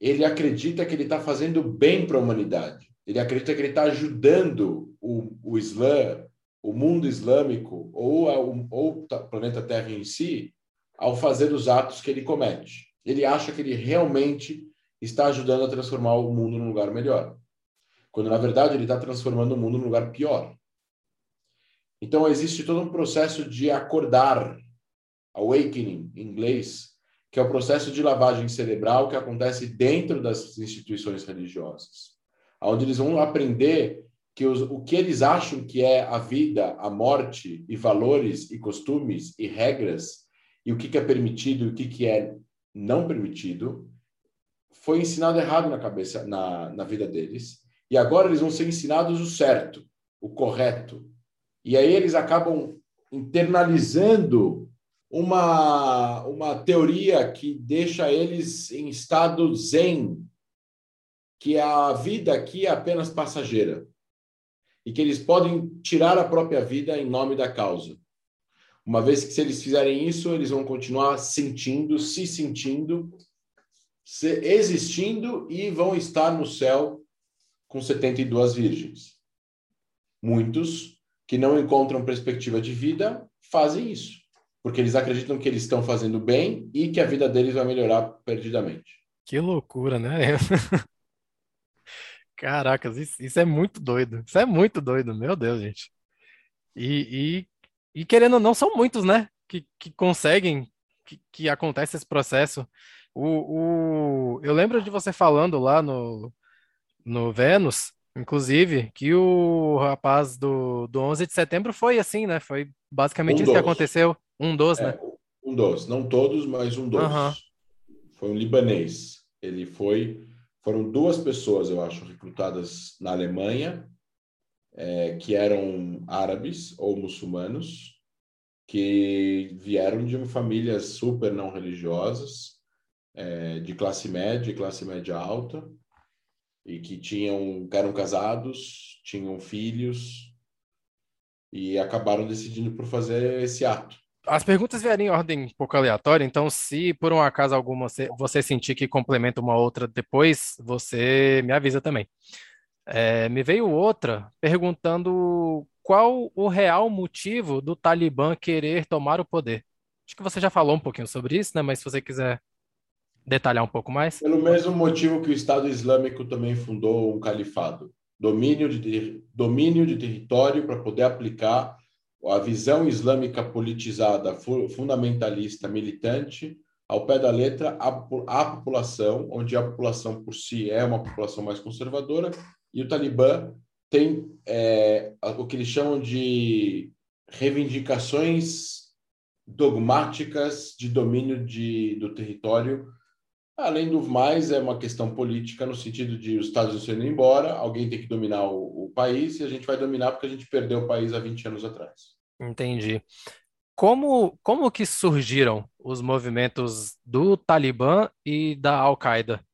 ele acredita que ele está fazendo bem para a humanidade. Ele acredita que ele está ajudando o, o Islã, o mundo islâmico ou, a, ou o planeta Terra em si ao fazer os atos que ele comete. Ele acha que ele realmente está ajudando a transformar o mundo num lugar melhor, quando na verdade ele está transformando o mundo num lugar pior. Então, existe todo um processo de acordar, awakening em inglês, que é o processo de lavagem cerebral que acontece dentro das instituições religiosas, onde eles vão aprender que os, o que eles acham que é a vida, a morte, e valores, e costumes, e regras, e o que, que é permitido e o que, que é não permitido, foi ensinado errado na cabeça, na, na vida deles. E agora eles vão ser ensinados o certo, o correto, e aí eles acabam internalizando uma, uma teoria que deixa eles em estado zen, que a vida aqui é apenas passageira e que eles podem tirar a própria vida em nome da causa. Uma vez que se eles fizerem isso, eles vão continuar sentindo, se sentindo, se existindo e vão estar no céu com 72 virgens. Muitos que não encontram perspectiva de vida fazem isso, porque eles acreditam que eles estão fazendo bem e que a vida deles vai melhorar perdidamente. Que loucura, né? Caracas, isso, isso é muito doido. Isso é muito doido, meu Deus, gente. E, e, e querendo ou não, são muitos, né? Que, que conseguem, que, que acontece esse processo. O, o, eu lembro de você falando lá no, no Vênus, inclusive, que o rapaz do, do 11 de setembro foi assim, né? Foi basicamente Um isso que dos. aconteceu. Um dos, né? É, um dos, não todos, mas um dos. Aham. Foi um libanês. Ele foi, foram duas pessoas, eu acho, recrutadas na Alemanha, é, que eram árabes ou muçulmanos, que vieram de famílias super não religiosas, é, de classe média e classe média alta, e que tinham, que eram casados, tinham filhos, e acabaram decidindo por fazer esse ato. As perguntas vieram em ordem um pouco aleatória, então se por um acaso alguma você, sentir que complementa uma outra depois, você me avisa também. É, me veio outra perguntando qual o real motivo do Talibã querer tomar o poder. Acho que você já falou um pouquinho sobre isso, né? Mas se você quiser detalhar um pouco mais. Pelo mesmo motivo que o Estado Islâmico também fundou um califado, domínio de, domínio de território para poder aplicar a visão islâmica politizada, fu- fundamentalista, militante, ao pé da letra, popu- à população, onde a população por si é uma população mais conservadora, e o Talibã tem é, o que eles chamam de reivindicações dogmáticas de domínio de, do território Além do mais, é uma questão política no sentido de os Estados Unidos indo embora, alguém tem que dominar o, o país e a gente vai dominar porque a gente perdeu o país há 20 anos atrás. Entendi. Como, como que surgiram os movimentos do Talibã e da Al-Qaeda?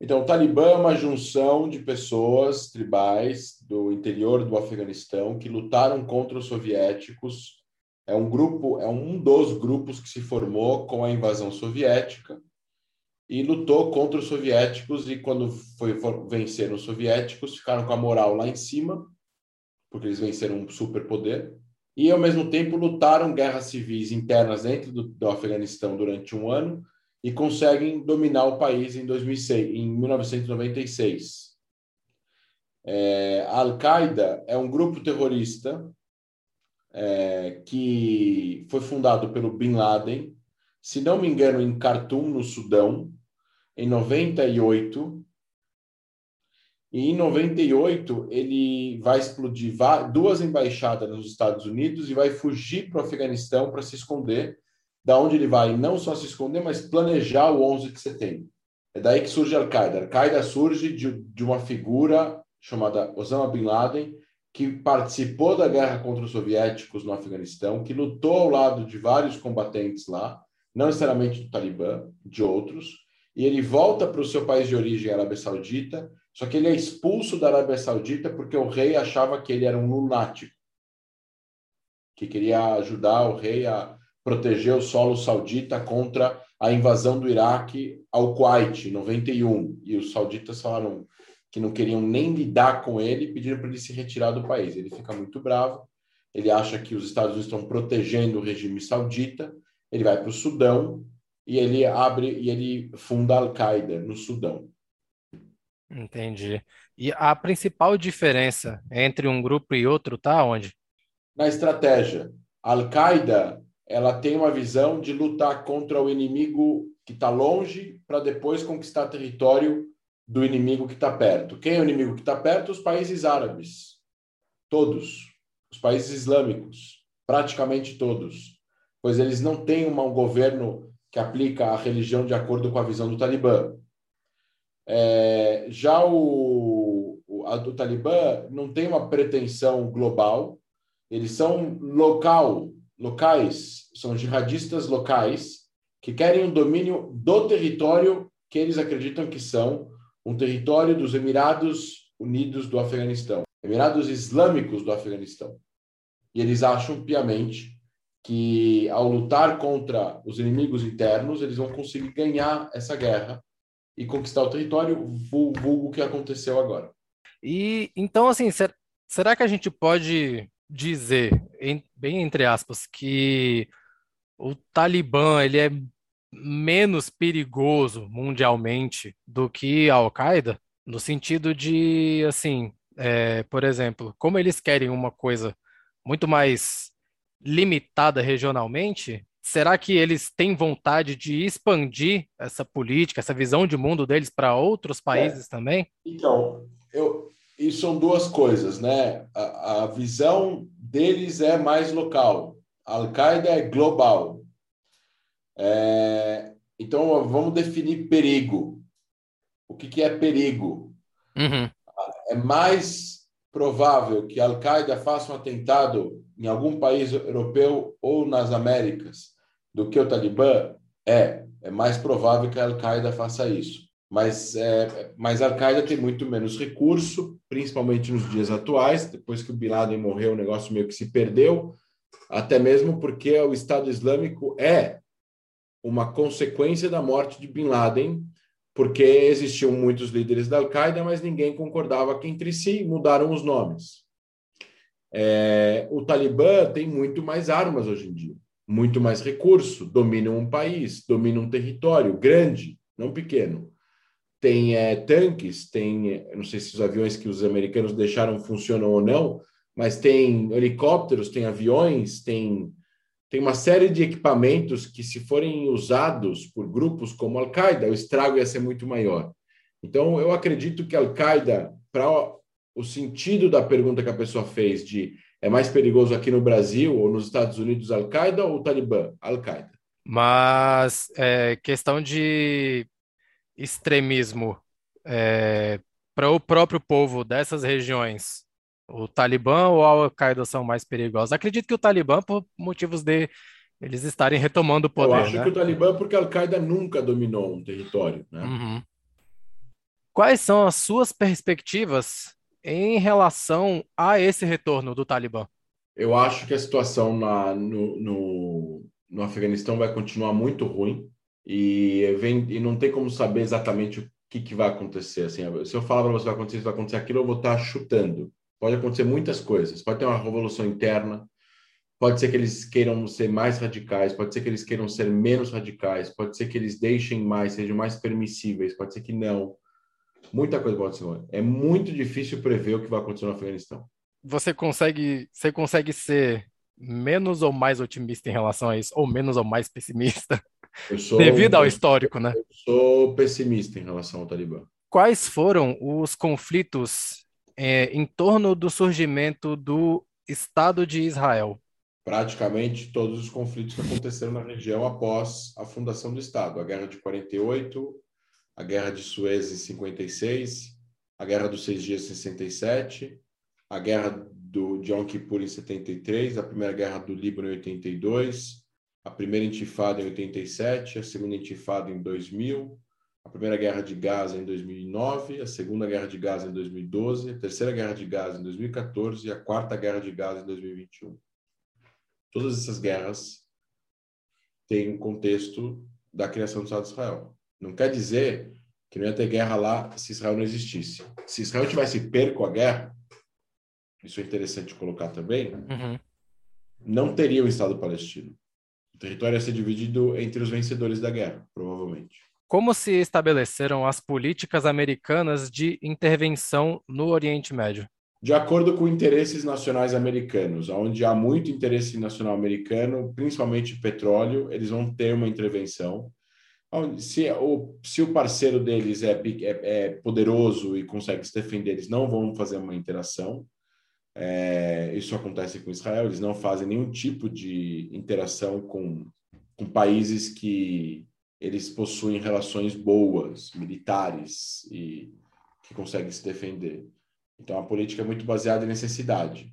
Então, o Talibã é uma junção de pessoas tribais do interior do Afeganistão que lutaram contra os soviéticos. É um grupo, é um dos grupos que se formou com a invasão soviética e lutou contra os soviéticos e quando foi venceram os soviéticos ficaram com a moral lá em cima porque eles venceram um superpoder e ao mesmo tempo lutaram guerras civis internas dentro do, do Afeganistão durante um ano e conseguem dominar o país em 2006, em 1996. É, a Al-Qaeda é um grupo terrorista é, que foi fundado pelo Bin Laden, se não me engano, em Khartoum, no Sudão, em 98. E em 98 ele vai explodir duas embaixadas nos Estados Unidos e vai fugir para o Afeganistão para se esconder, da onde ele vai não só se esconder, mas planejar o 11 de setembro. É daí que surge a Al-Qaeda. A Al-Qaeda surge de, de uma figura chamada Osama Bin Laden, que participou da guerra contra os soviéticos no Afeganistão, que lutou ao lado de vários combatentes lá, não necessariamente do Talibã, de outros, e ele volta para o seu país de origem, Arábia Saudita, só que ele é expulso da Arábia Saudita porque o rei achava que ele era um lunático, que queria ajudar o rei a proteger o solo saudita contra a invasão do Iraque ao Kuwait, em 91. E os sauditas falaram que não queriam nem lidar com ele pediram para ele se retirar do país. Ele fica muito bravo, ele acha que os Estados Unidos estão protegendo o regime saudita, ele vai para o Sudão e ele abre e ele funda a Al-Qaeda no Sudão. Entendi. E a principal diferença entre um grupo e outro tá onde? Na estratégia, a Al-Qaeda ela tem uma visão de lutar contra o inimigo que está longe para depois conquistar território do inimigo que está perto. Quem é o inimigo que está perto? Os países árabes. Todos. Os países islâmicos. Praticamente todos. Pois eles não têm um governo que aplica a religião de acordo com a visão do Talibã. É, já o, a do Talibã não tem uma pretensão global, eles são local, locais, são jihadistas locais que querem o domínio do território que eles acreditam que são um território dos Emirados Unidos do Afeganistão, Emirados Islâmicos do Afeganistão. E eles acham piamente que ao lutar contra os inimigos internos, eles vão conseguir ganhar essa guerra e conquistar o território, vulgo o que aconteceu agora. E então, assim, ser- será que a gente pode dizer, em, bem entre aspas, que o Talibã ele é menos perigoso mundialmente do que a Al-Qaeda, no sentido de, assim, é, por exemplo, como eles querem uma coisa muito mais limitada regionalmente, será que eles têm vontade de expandir essa política, essa visão de mundo deles para outros países é. também? Então, eu, isso são duas coisas, né? A, a visão deles é mais local, a Al-Qaeda é global. É, então, vamos definir perigo. O que, que é perigo? Uhum. É mais provável que a Al-Qaeda faça um atentado em algum país europeu ou nas Américas do que o Talibã? É, é mais provável que a Al-Qaeda faça isso. Mas, é, mas a Al-Qaeda tem muito menos recurso, principalmente nos dias atuais. Depois que o Bin Laden morreu, o negócio meio que se perdeu, até mesmo porque o Estado Islâmico é uma consequência da morte de Bin Laden, porque existiam muitos líderes da Al-Qaeda, mas ninguém concordava entre si mudaram os nomes. É, o Talibã tem muito mais armas hoje em dia, muito mais recurso, domina um país, domina um território grande, não pequeno. Tem é, tanques, tem, não sei se os aviões que os americanos deixaram funcionam ou não, mas tem helicópteros, tem aviões, tem, tem uma série de equipamentos que, se forem usados por grupos como Al-Qaeda, o estrago ia ser muito maior. Então, eu acredito que Al-Qaeda, para o sentido da pergunta que a pessoa fez de é mais perigoso aqui no Brasil ou nos Estados Unidos Al-Qaeda ou Talibã? Al-Qaeda. Mas é, questão de extremismo é, para o próprio povo dessas regiões, o Talibã ou a Al-Qaeda são mais perigosos? Acredito que o Talibã, por motivos de eles estarem retomando o poder. Eu acho né? que o Talibã, porque a Al-Qaeda nunca dominou um território. Né? Uhum. Quais são as suas perspectivas em relação a esse retorno do Talibã? Eu acho que a situação na, no, no, no Afeganistão vai continuar muito ruim e, vem, e não tem como saber exatamente o que, que vai acontecer. Assim, se eu falar para você vai acontecer vai acontecer aquilo, eu vou estar chutando. Pode acontecer muitas coisas. Pode ter uma revolução interna, pode ser que eles queiram ser mais radicais, pode ser que eles queiram ser menos radicais, pode ser que eles deixem mais, sejam mais permissíveis, pode ser que não. Muita coisa pode acontecer. É muito difícil prever o que vai acontecer no Afeganistão. Você consegue, você consegue ser menos ou mais otimista em relação a isso, ou menos ou mais pessimista? Sou, devido ao histórico, né? Eu sou pessimista em relação ao Talibã. Quais foram os conflitos é, em torno do surgimento do Estado de Israel? Praticamente todos os conflitos que aconteceram na região após a fundação do Estado. A Guerra de 48, a Guerra de Suez em 56, a Guerra dos Seis Dias em 67, a Guerra do, de Yom Kippur em 73, a Primeira Guerra do Líbano em 82, a Primeira Intifada em 87, a Segunda Intifada em 2000, a Primeira Guerra de Gaza em 2009, a Segunda Guerra de Gaza em 2012, a Terceira Guerra de Gaza em 2014 e a Quarta Guerra de Gaza em 2021. Todas essas guerras têm um contexto da criação do Estado de Israel. Não quer dizer que não ia ter guerra lá se Israel não existisse. Se Israel tivesse perco a guerra, isso é interessante colocar também, uhum. não teria o Estado palestino. O território ia ser dividido entre os vencedores da guerra, provavelmente. Como se estabeleceram as políticas americanas de intervenção no Oriente Médio? De acordo com interesses nacionais americanos, onde há muito interesse nacional americano, principalmente petróleo, eles vão ter uma intervenção se o, se o parceiro deles é, é, é, poderoso e consegue se defender, eles não vão fazer uma interação. É, isso acontece com Israel, eles não fazem nenhum tipo de interação com, com países que eles possuem relações boas, militares, e que conseguem se defender. Então a política é muito baseada em necessidade.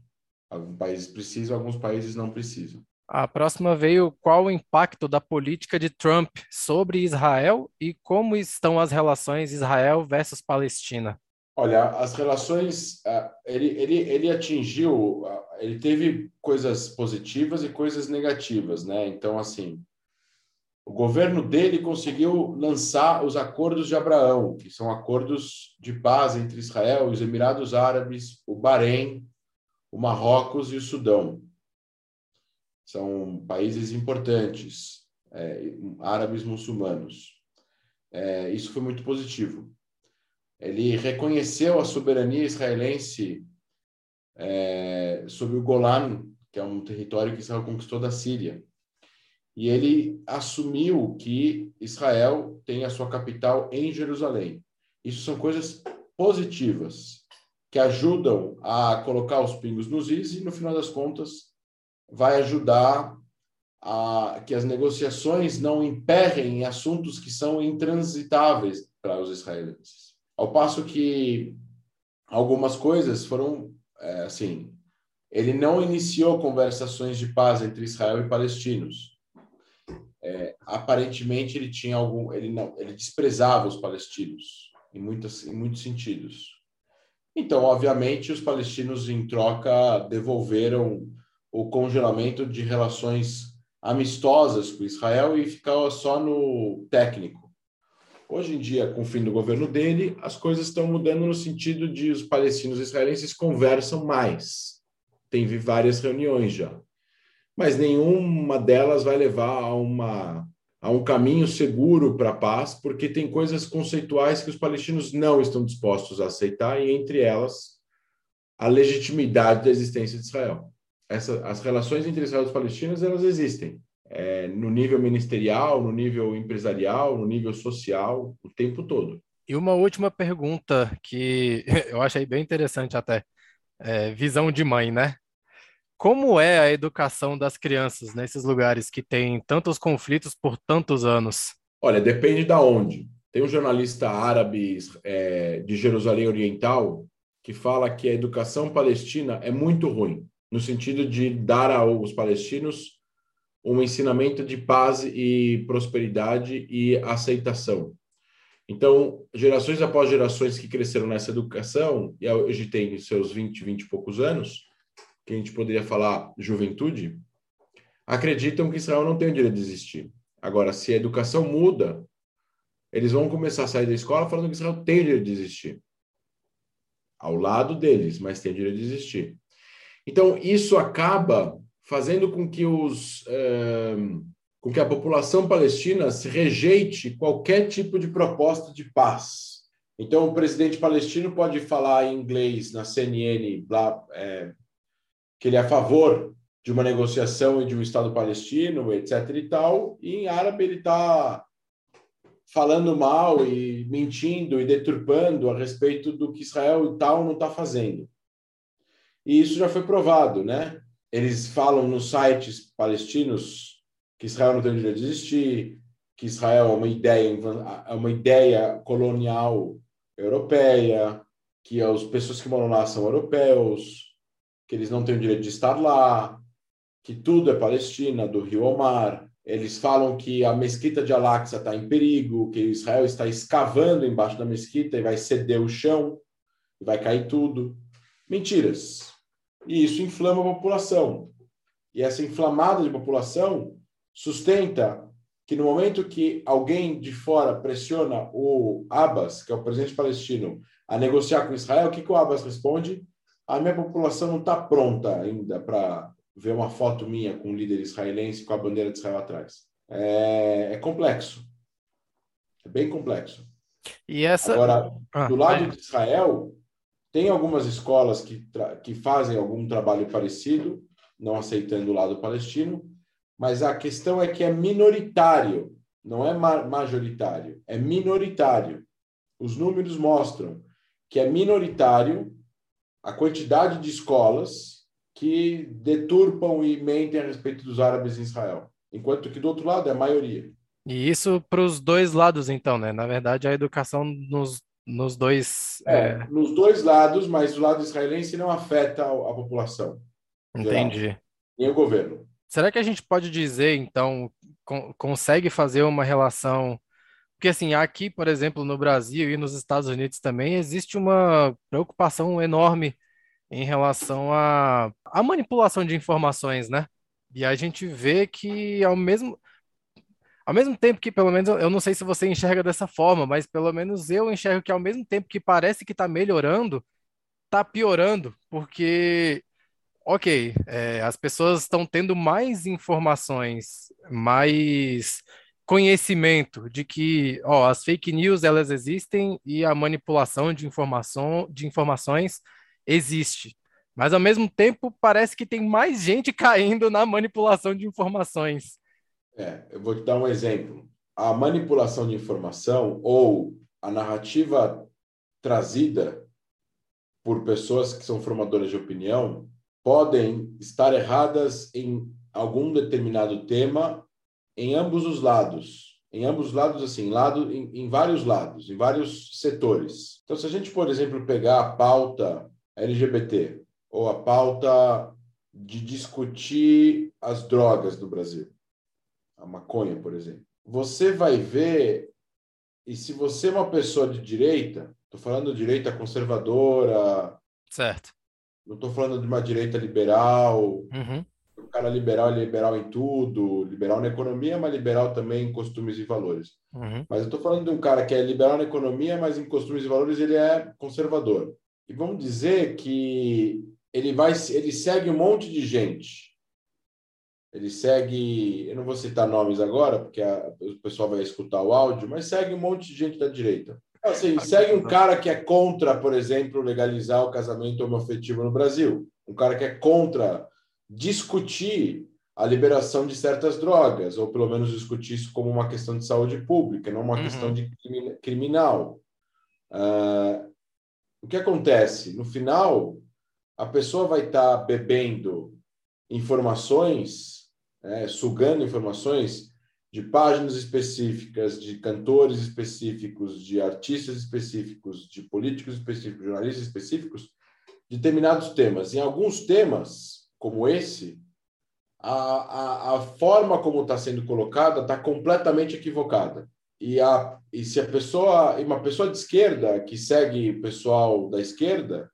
Alguns países precisam, alguns países não precisam. A próxima veio qual o impacto da política de Trump sobre Israel e como estão as relações Israel versus Palestina? Olha, as relações, ele, ele, ele atingiu, ele teve coisas positivas e coisas negativas, né? Então, assim, o governo dele conseguiu lançar os acordos de Abraão, que são acordos de paz entre Israel, os Emirados Árabes, o Bahrein, o Marrocos e o Sudão. São países importantes, é, árabes muçulmanos. É, isso foi muito positivo. Ele reconheceu a soberania israelense é, sobre o Golan, que é um território que Israel conquistou da Síria. E ele assumiu que Israel tem a sua capital em Jerusalém. Isso são coisas positivas que ajudam a colocar os pingos nos is e, no final das contas, vai ajudar a que as negociações não emperrem em assuntos que são intransitáveis para os israelenses. Ao passo que algumas coisas foram, é, assim, ele não iniciou conversações de paz entre Israel e palestinos. É, aparentemente ele tinha algum, ele não, ele desprezava os palestinos em muitas, em muitos sentidos. Então, obviamente, os palestinos em troca devolveram o congelamento de relações amistosas com Israel e ficava só no técnico. Hoje em dia, com o fim do governo dele, as coisas estão mudando no sentido de os palestinos e israelenses conversam mais. Tem várias reuniões já. Mas nenhuma delas vai levar a, uma, a um caminho seguro para a paz, porque tem coisas conceituais que os palestinos não estão dispostos a aceitar, e entre elas, a legitimidade da existência de Israel essa, as relações entre Israel e os palestinos elas existem é, no nível ministerial, no nível empresarial, no nível social, o tempo todo. E uma última pergunta que eu achei bem interessante até, é, visão de mãe, né? Como é a educação das crianças nesses lugares que têm tantos conflitos por tantos anos? Olha, depende da onde. Tem um jornalista árabe é, de Jerusalém Oriental que fala que a educação palestina é muito ruim no sentido de dar aos palestinos um ensinamento de paz e prosperidade e aceitação. Então, gerações após gerações que cresceram nessa educação, e hoje tem seus 20, 20 e poucos anos, que a gente poderia falar juventude, acreditam que Israel não tem o direito de existir. Agora, se a educação muda, eles vão começar a sair da escola falando que Israel tem o direito de existir. Ao lado deles, mas tem o direito de existir. Então, isso acaba fazendo com que, os, é, com que a população palestina se rejeite qualquer tipo de proposta de paz. Então, o presidente palestino pode falar em inglês na CNN blá, é, que ele é a favor de uma negociação e de um Estado palestino, etc. e tal, e em árabe ele está falando mal e mentindo e deturpando a respeito do que Israel e tal não está fazendo. E isso já foi provado, né? Eles falam nos sites palestinos que Israel não tem direito de existir, que Israel é uma ideia, é uma ideia colonial europeia, que as pessoas que moram lá são europeus, que eles não têm o direito de estar lá, que tudo é Palestina, do rio ao mar. Eles falam que a mesquita de Al-Aqsa está em perigo, que Israel está escavando embaixo da mesquita e vai ceder o chão, e vai cair tudo. Mentiras e isso inflama a população. E essa inflamada de população sustenta que no momento que alguém de fora pressiona o Abbas, que é o presidente palestino, a negociar com Israel, o que, que o Abbas responde? A minha população não está pronta ainda para ver uma foto minha com um líder israelense com a bandeira de Israel atrás. É, é complexo. É bem complexo. E essa... Agora, ah, do lado de Israel, tem algumas escolas que, que fazem algum trabalho parecido, não aceitando o lado palestino, mas a questão é que é minoritário, não é ma majoritário, é minoritário. Os números mostram que é minoritário a quantidade de escolas que deturpam e mentem a respeito dos árabes em Israel, enquanto que do outro lado é a maioria. E isso para os dois lados, então, né? Na verdade, a educação nos nos dois. É, é... Nos dois lados, mas o lado israelense não afeta a, a população. Entendi. Geral, nem o governo. Será que a gente pode dizer, então, con consegue fazer uma relação? Porque, assim, aqui, por exemplo, no Brasil e nos Estados Unidos também, existe uma preocupação enorme em relação à, à manipulação de informações, né? E a gente vê que, ao mesmo. Ao mesmo tempo que, pelo menos, eu não sei se você enxerga dessa forma, mas pelo menos eu enxergo que ao mesmo tempo que parece que está melhorando, está piorando, porque ok, é, as pessoas estão tendo mais informações, mais conhecimento de que ó, as fake news elas existem e a manipulação de informação de informações existe. Mas ao mesmo tempo parece que tem mais gente caindo na manipulação de informações. É, eu vou te dar um exemplo. A manipulação de informação ou a narrativa trazida por pessoas que são formadoras de opinião podem estar erradas em algum determinado tema em ambos os lados. Em ambos os lados, assim, lado, em, em vários lados, em vários setores. Então, se a gente, por exemplo, pegar a pauta LGBT ou a pauta de discutir as drogas do Brasil, a maconha, por exemplo, você vai ver, e se você é uma pessoa de direita, estou falando direita conservadora, certo? Não estou falando de uma direita liberal, uhum o cara liberal é liberal em tudo, liberal na economia, mas liberal também em costumes e valores. Uhum. Mas eu estou falando de um cara que é liberal na economia, mas em costumes e valores ele é conservador. E vamos dizer que ele vai, ele segue um monte de gente. Ele segue, eu não vou citar nomes agora, porque a, o pessoal vai escutar o áudio, mas segue um monte de gente da direita. Assim, segue um cara que é contra, por exemplo, legalizar o casamento homoafetivo no Brasil. Um cara que é contra discutir a liberação de certas drogas, ou pelo menos discutir isso como uma questão de saúde pública, não uma uhum. questão de criminal. Uh, o que acontece? No final, a pessoa vai estar tá bebendo informações, é, sugando informações de páginas específicas, de cantores específicos, de artistas específicos, de políticos específicos, jornalistas específicos, determinados temas. Em alguns temas, como esse, a, a, a forma como está sendo colocada está completamente equivocada. E, a, e se a pessoa, uma pessoa de esquerda que segue o pessoal da esquerda,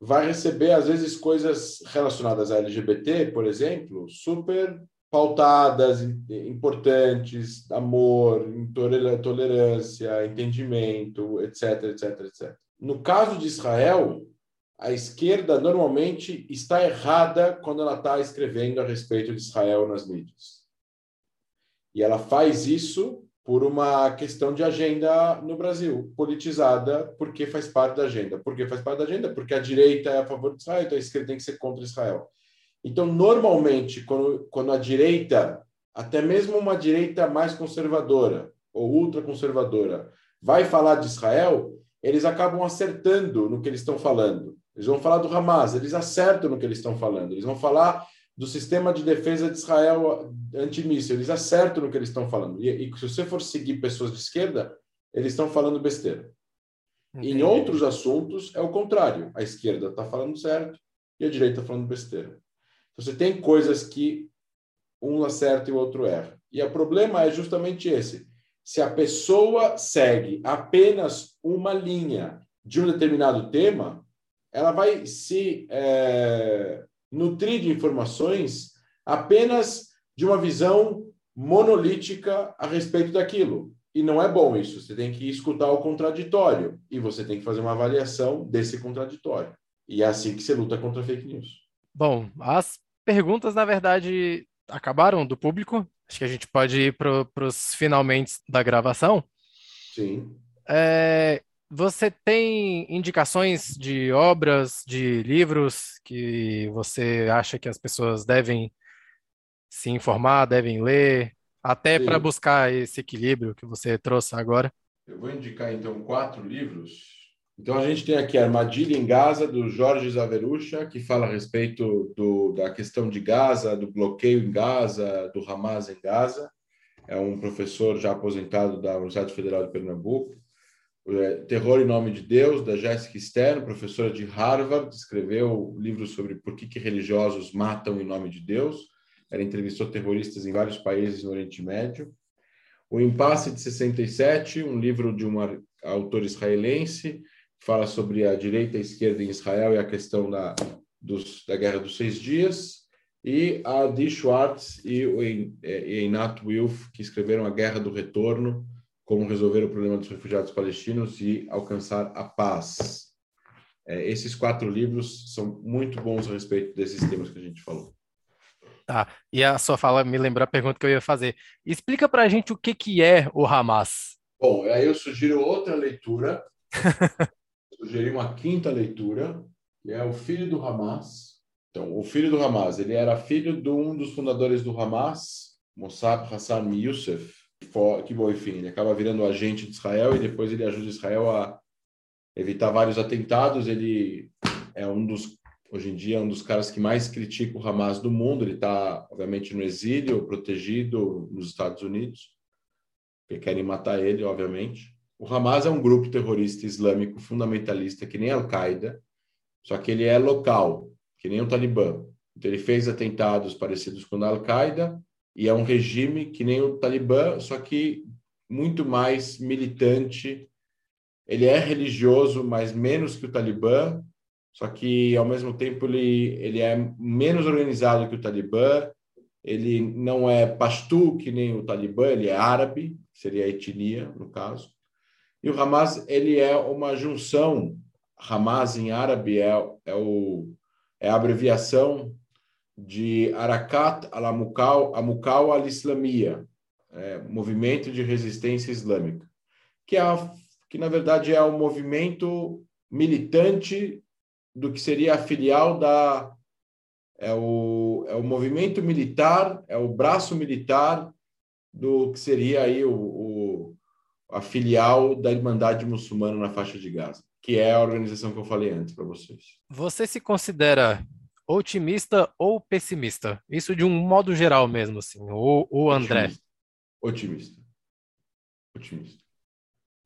vai receber, às vezes, coisas relacionadas a LGBT, por exemplo, super pautadas, importantes, amor, tolerância, entendimento, etc, etc, etc. No caso de Israel, a esquerda normalmente está errada quando ela está escrevendo a respeito de Israel nas mídias. E ela faz isso por uma questão de agenda no Brasil, politizada, porque faz parte da agenda. Por que faz parte da agenda? Porque a direita é a favor de Israel, então a esquerda tem que ser contra Israel. Então, normalmente, quando, quando a direita, até mesmo uma direita mais conservadora ou ultraconservadora, vai falar de Israel, eles acabam acertando no que eles estão falando. Eles vão falar do Hamas, eles acertam no que eles estão falando. Eles vão falar do sistema de defesa de Israel antimíssil, eles acertam no que eles estão falando. E, e se você for seguir pessoas de esquerda, eles estão falando besteira. Entendi. Em outros assuntos, é o contrário. A esquerda está falando certo e a direita está falando besteira. Você tem coisas que um acerta e o outro erra. E o problema é justamente esse. Se a pessoa segue apenas uma linha de um determinado tema, ela vai se é, nutrir de informações apenas de uma visão monolítica a respeito daquilo. E não é bom isso. Você tem que escutar o contraditório e você tem que fazer uma avaliação desse contraditório. E é assim que você luta contra fake news. Bom, as perguntas, na verdade, acabaram do público. Acho que a gente pode ir para os finalmente da gravação. Sim. É, você tem indicações de obras, de livros que você acha que as pessoas devem se informar, devem ler, até para buscar esse equilíbrio que você trouxe agora? Eu vou indicar então quatro livros. Então a gente tem aqui Armadilha em Gaza do Jorge Zaverucha, que fala a respeito do, da questão de Gaza, do bloqueio em Gaza, do Hamas em Gaza. É um professor já aposentado da Universidade Federal de Pernambuco. É, Terror em Nome de Deus, da Jessica Stern, professora de Harvard, escreveu livros sobre por que, que religiosos matam em nome de Deus. Ela entrevistou terroristas em vários países no Oriente Médio. O Impasse de 67, um livro de uma autora israelense, fala sobre a direita e a esquerda em Israel e a questão da, dos, da Guerra dos Seis Dias. E a Dee Schwartz e o Einat Wilf, que escreveram A Guerra do Retorno, como resolver o problema dos refugiados palestinos e alcançar a paz. É, esses quatro livros são muito bons a respeito desses temas que a gente falou. Tá, e a sua fala me lembrou a pergunta que eu ia fazer. Explica para a gente o que, que é o Hamas. Bom, aí eu sugiro outra leitura. Sugeri uma quinta leitura, que é o filho do Hamas. Então, o filho do Hamas, ele era filho de um dos fundadores do Hamas, Mossad Hassan Youssef, que, bom, enfim, ele acaba virando agente de Israel e depois ele ajuda Israel a evitar vários atentados. Ele é um dos, hoje em dia, um dos caras que mais critica o Hamas do mundo. Ele está, obviamente, no exílio, protegido nos Estados Unidos que querem matar ele, obviamente. O Hamas é um grupo terrorista islâmico fundamentalista, que nem Al-Qaeda, só que ele é local, que nem o Talibã. Então, ele fez atentados parecidos com a Al-Qaeda e é um regime que nem o Talibã, só que muito mais militante. Ele é religioso, mas menos que o Talibã, só que ao mesmo tempo ele, ele é menos organizado que o Talibã. Ele não é pastu que nem o Talibã, ele é árabe, seria a etnia, no caso. E o Hamas, ele é uma junção, Hamas em árabe é, é, o, é a abreviação de Arakat al-Amukal Amukal al-Islamia, é, Movimento de Resistência Islâmica, que, é a, que na verdade é o movimento militante do que seria a filial da é o, é o movimento militar, é o braço militar do que seria aí o, o, a filial da Irmandade Muçulmana na faixa de Gaza, que é a organização que eu falei antes para vocês. Você se considera otimista ou pessimista? Isso de um modo geral mesmo, assim, o, o André. Otimista. Otimista.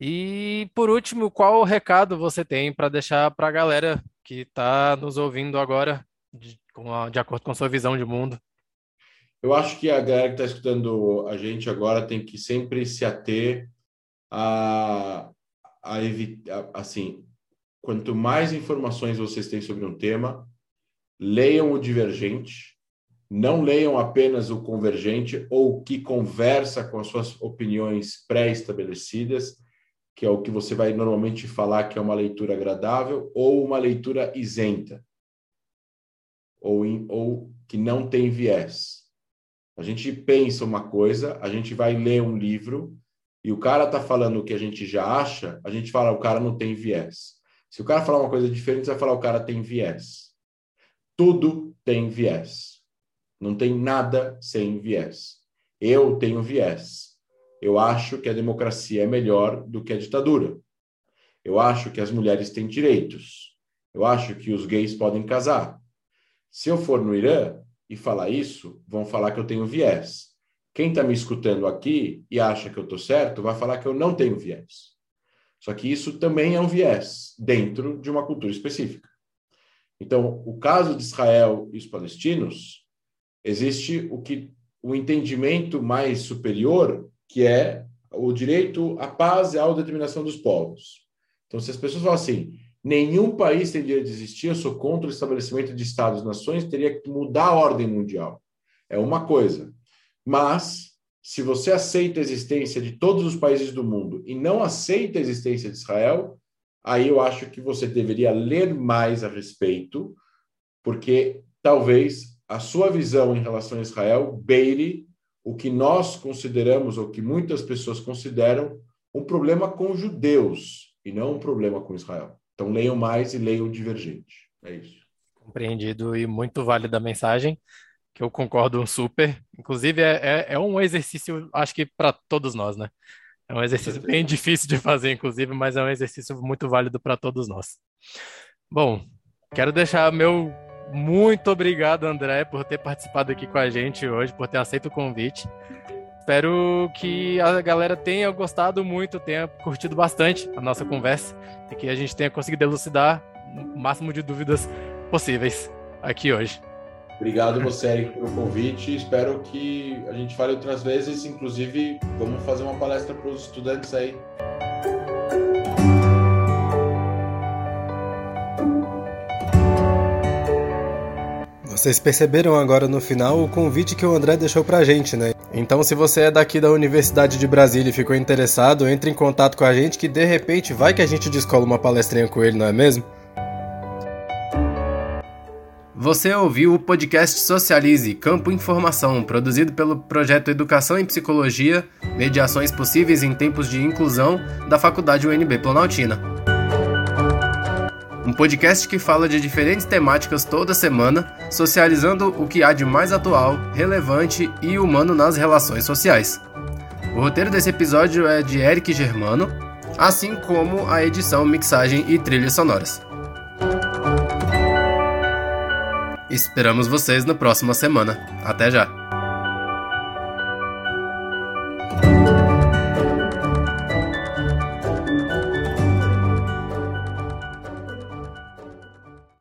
E por último, qual recado você tem para deixar para a galera que está nos ouvindo agora, de, a, de acordo com a sua visão de mundo? Eu acho que a galera que está escutando a gente agora tem que sempre se ater a, a evitar, assim, quanto mais informações vocês têm sobre um tema, leiam o divergente, não leiam apenas o convergente ou que conversa com as suas opiniões pré-estabelecidas, que é o que você vai normalmente falar que é uma leitura agradável, ou uma leitura isenta, ou, ou que não tem viés. A gente pensa uma coisa, a gente vai ler um livro e o cara tá falando o que a gente já acha, a gente fala o cara não tem viés. Se o cara falar uma coisa diferente, você vai falar o cara tem viés. Tudo tem viés. Não tem nada sem viés. Eu tenho viés. Eu acho que a democracia é melhor do que a ditadura. Eu acho que as mulheres têm direitos. Eu acho que os gays podem casar. Se eu for no Irã, e falar isso, vão falar que eu tenho viés. Quem está me escutando aqui e acha que eu estou certo, vai falar que eu não tenho viés. Só que isso também é um viés dentro de uma cultura específica. Então, o caso de Israel e os palestinos, existe o que o entendimento mais superior, que é o direito à paz e à autodeterminação dos povos. Então, se as pessoas falam assim, Nenhum país tem direito de existir. Eu sou contra o estabelecimento de Estados-nações. Teria que mudar a ordem mundial. É uma coisa. Mas, se você aceita a existência de todos os países do mundo e não aceita a existência de Israel, aí eu acho que você deveria ler mais a respeito, porque talvez a sua visão em relação a Israel beire o que nós consideramos, ou que muitas pessoas consideram, um problema com judeus e não um problema com Israel. Então leiam mais e leiam Divergente. É isso. Compreendido e muito válida a mensagem, que eu concordo super. Inclusive, é, é, é um exercício, acho que para todos nós, né? É um exercício bem difícil de fazer, inclusive, mas é um exercício muito válido para todos nós. Bom, quero deixar meu muito obrigado, André, por ter participado aqui com a gente hoje, por ter aceito o convite. Espero que a galera tenha gostado muito, tenha curtido bastante a nossa conversa e que a gente tenha conseguido elucidar o máximo de dúvidas possíveis aqui hoje. Obrigado você, Eric, pelo convite. Espero que a gente fale outras vezes. Inclusive, vamos fazer uma palestra para os estudantes aí. Vocês perceberam agora no final o convite que o André deixou pra gente, né? Então, se você é daqui da Universidade de Brasília e ficou interessado, entre em contato com a gente que de repente vai que a gente descola uma palestrinha com ele, não é mesmo? Você ouviu o podcast Socialize Campo Informação, produzido pelo projeto Educação em Psicologia, Mediações Possíveis em Tempos de Inclusão, da Faculdade UNB Planaltina. Um podcast que fala de diferentes temáticas toda semana, socializando o que há de mais atual, relevante e humano nas relações sociais. O roteiro desse episódio é de Eric Germano, assim como a edição, mixagem e trilhas sonoras. Esperamos vocês na próxima semana. Até já!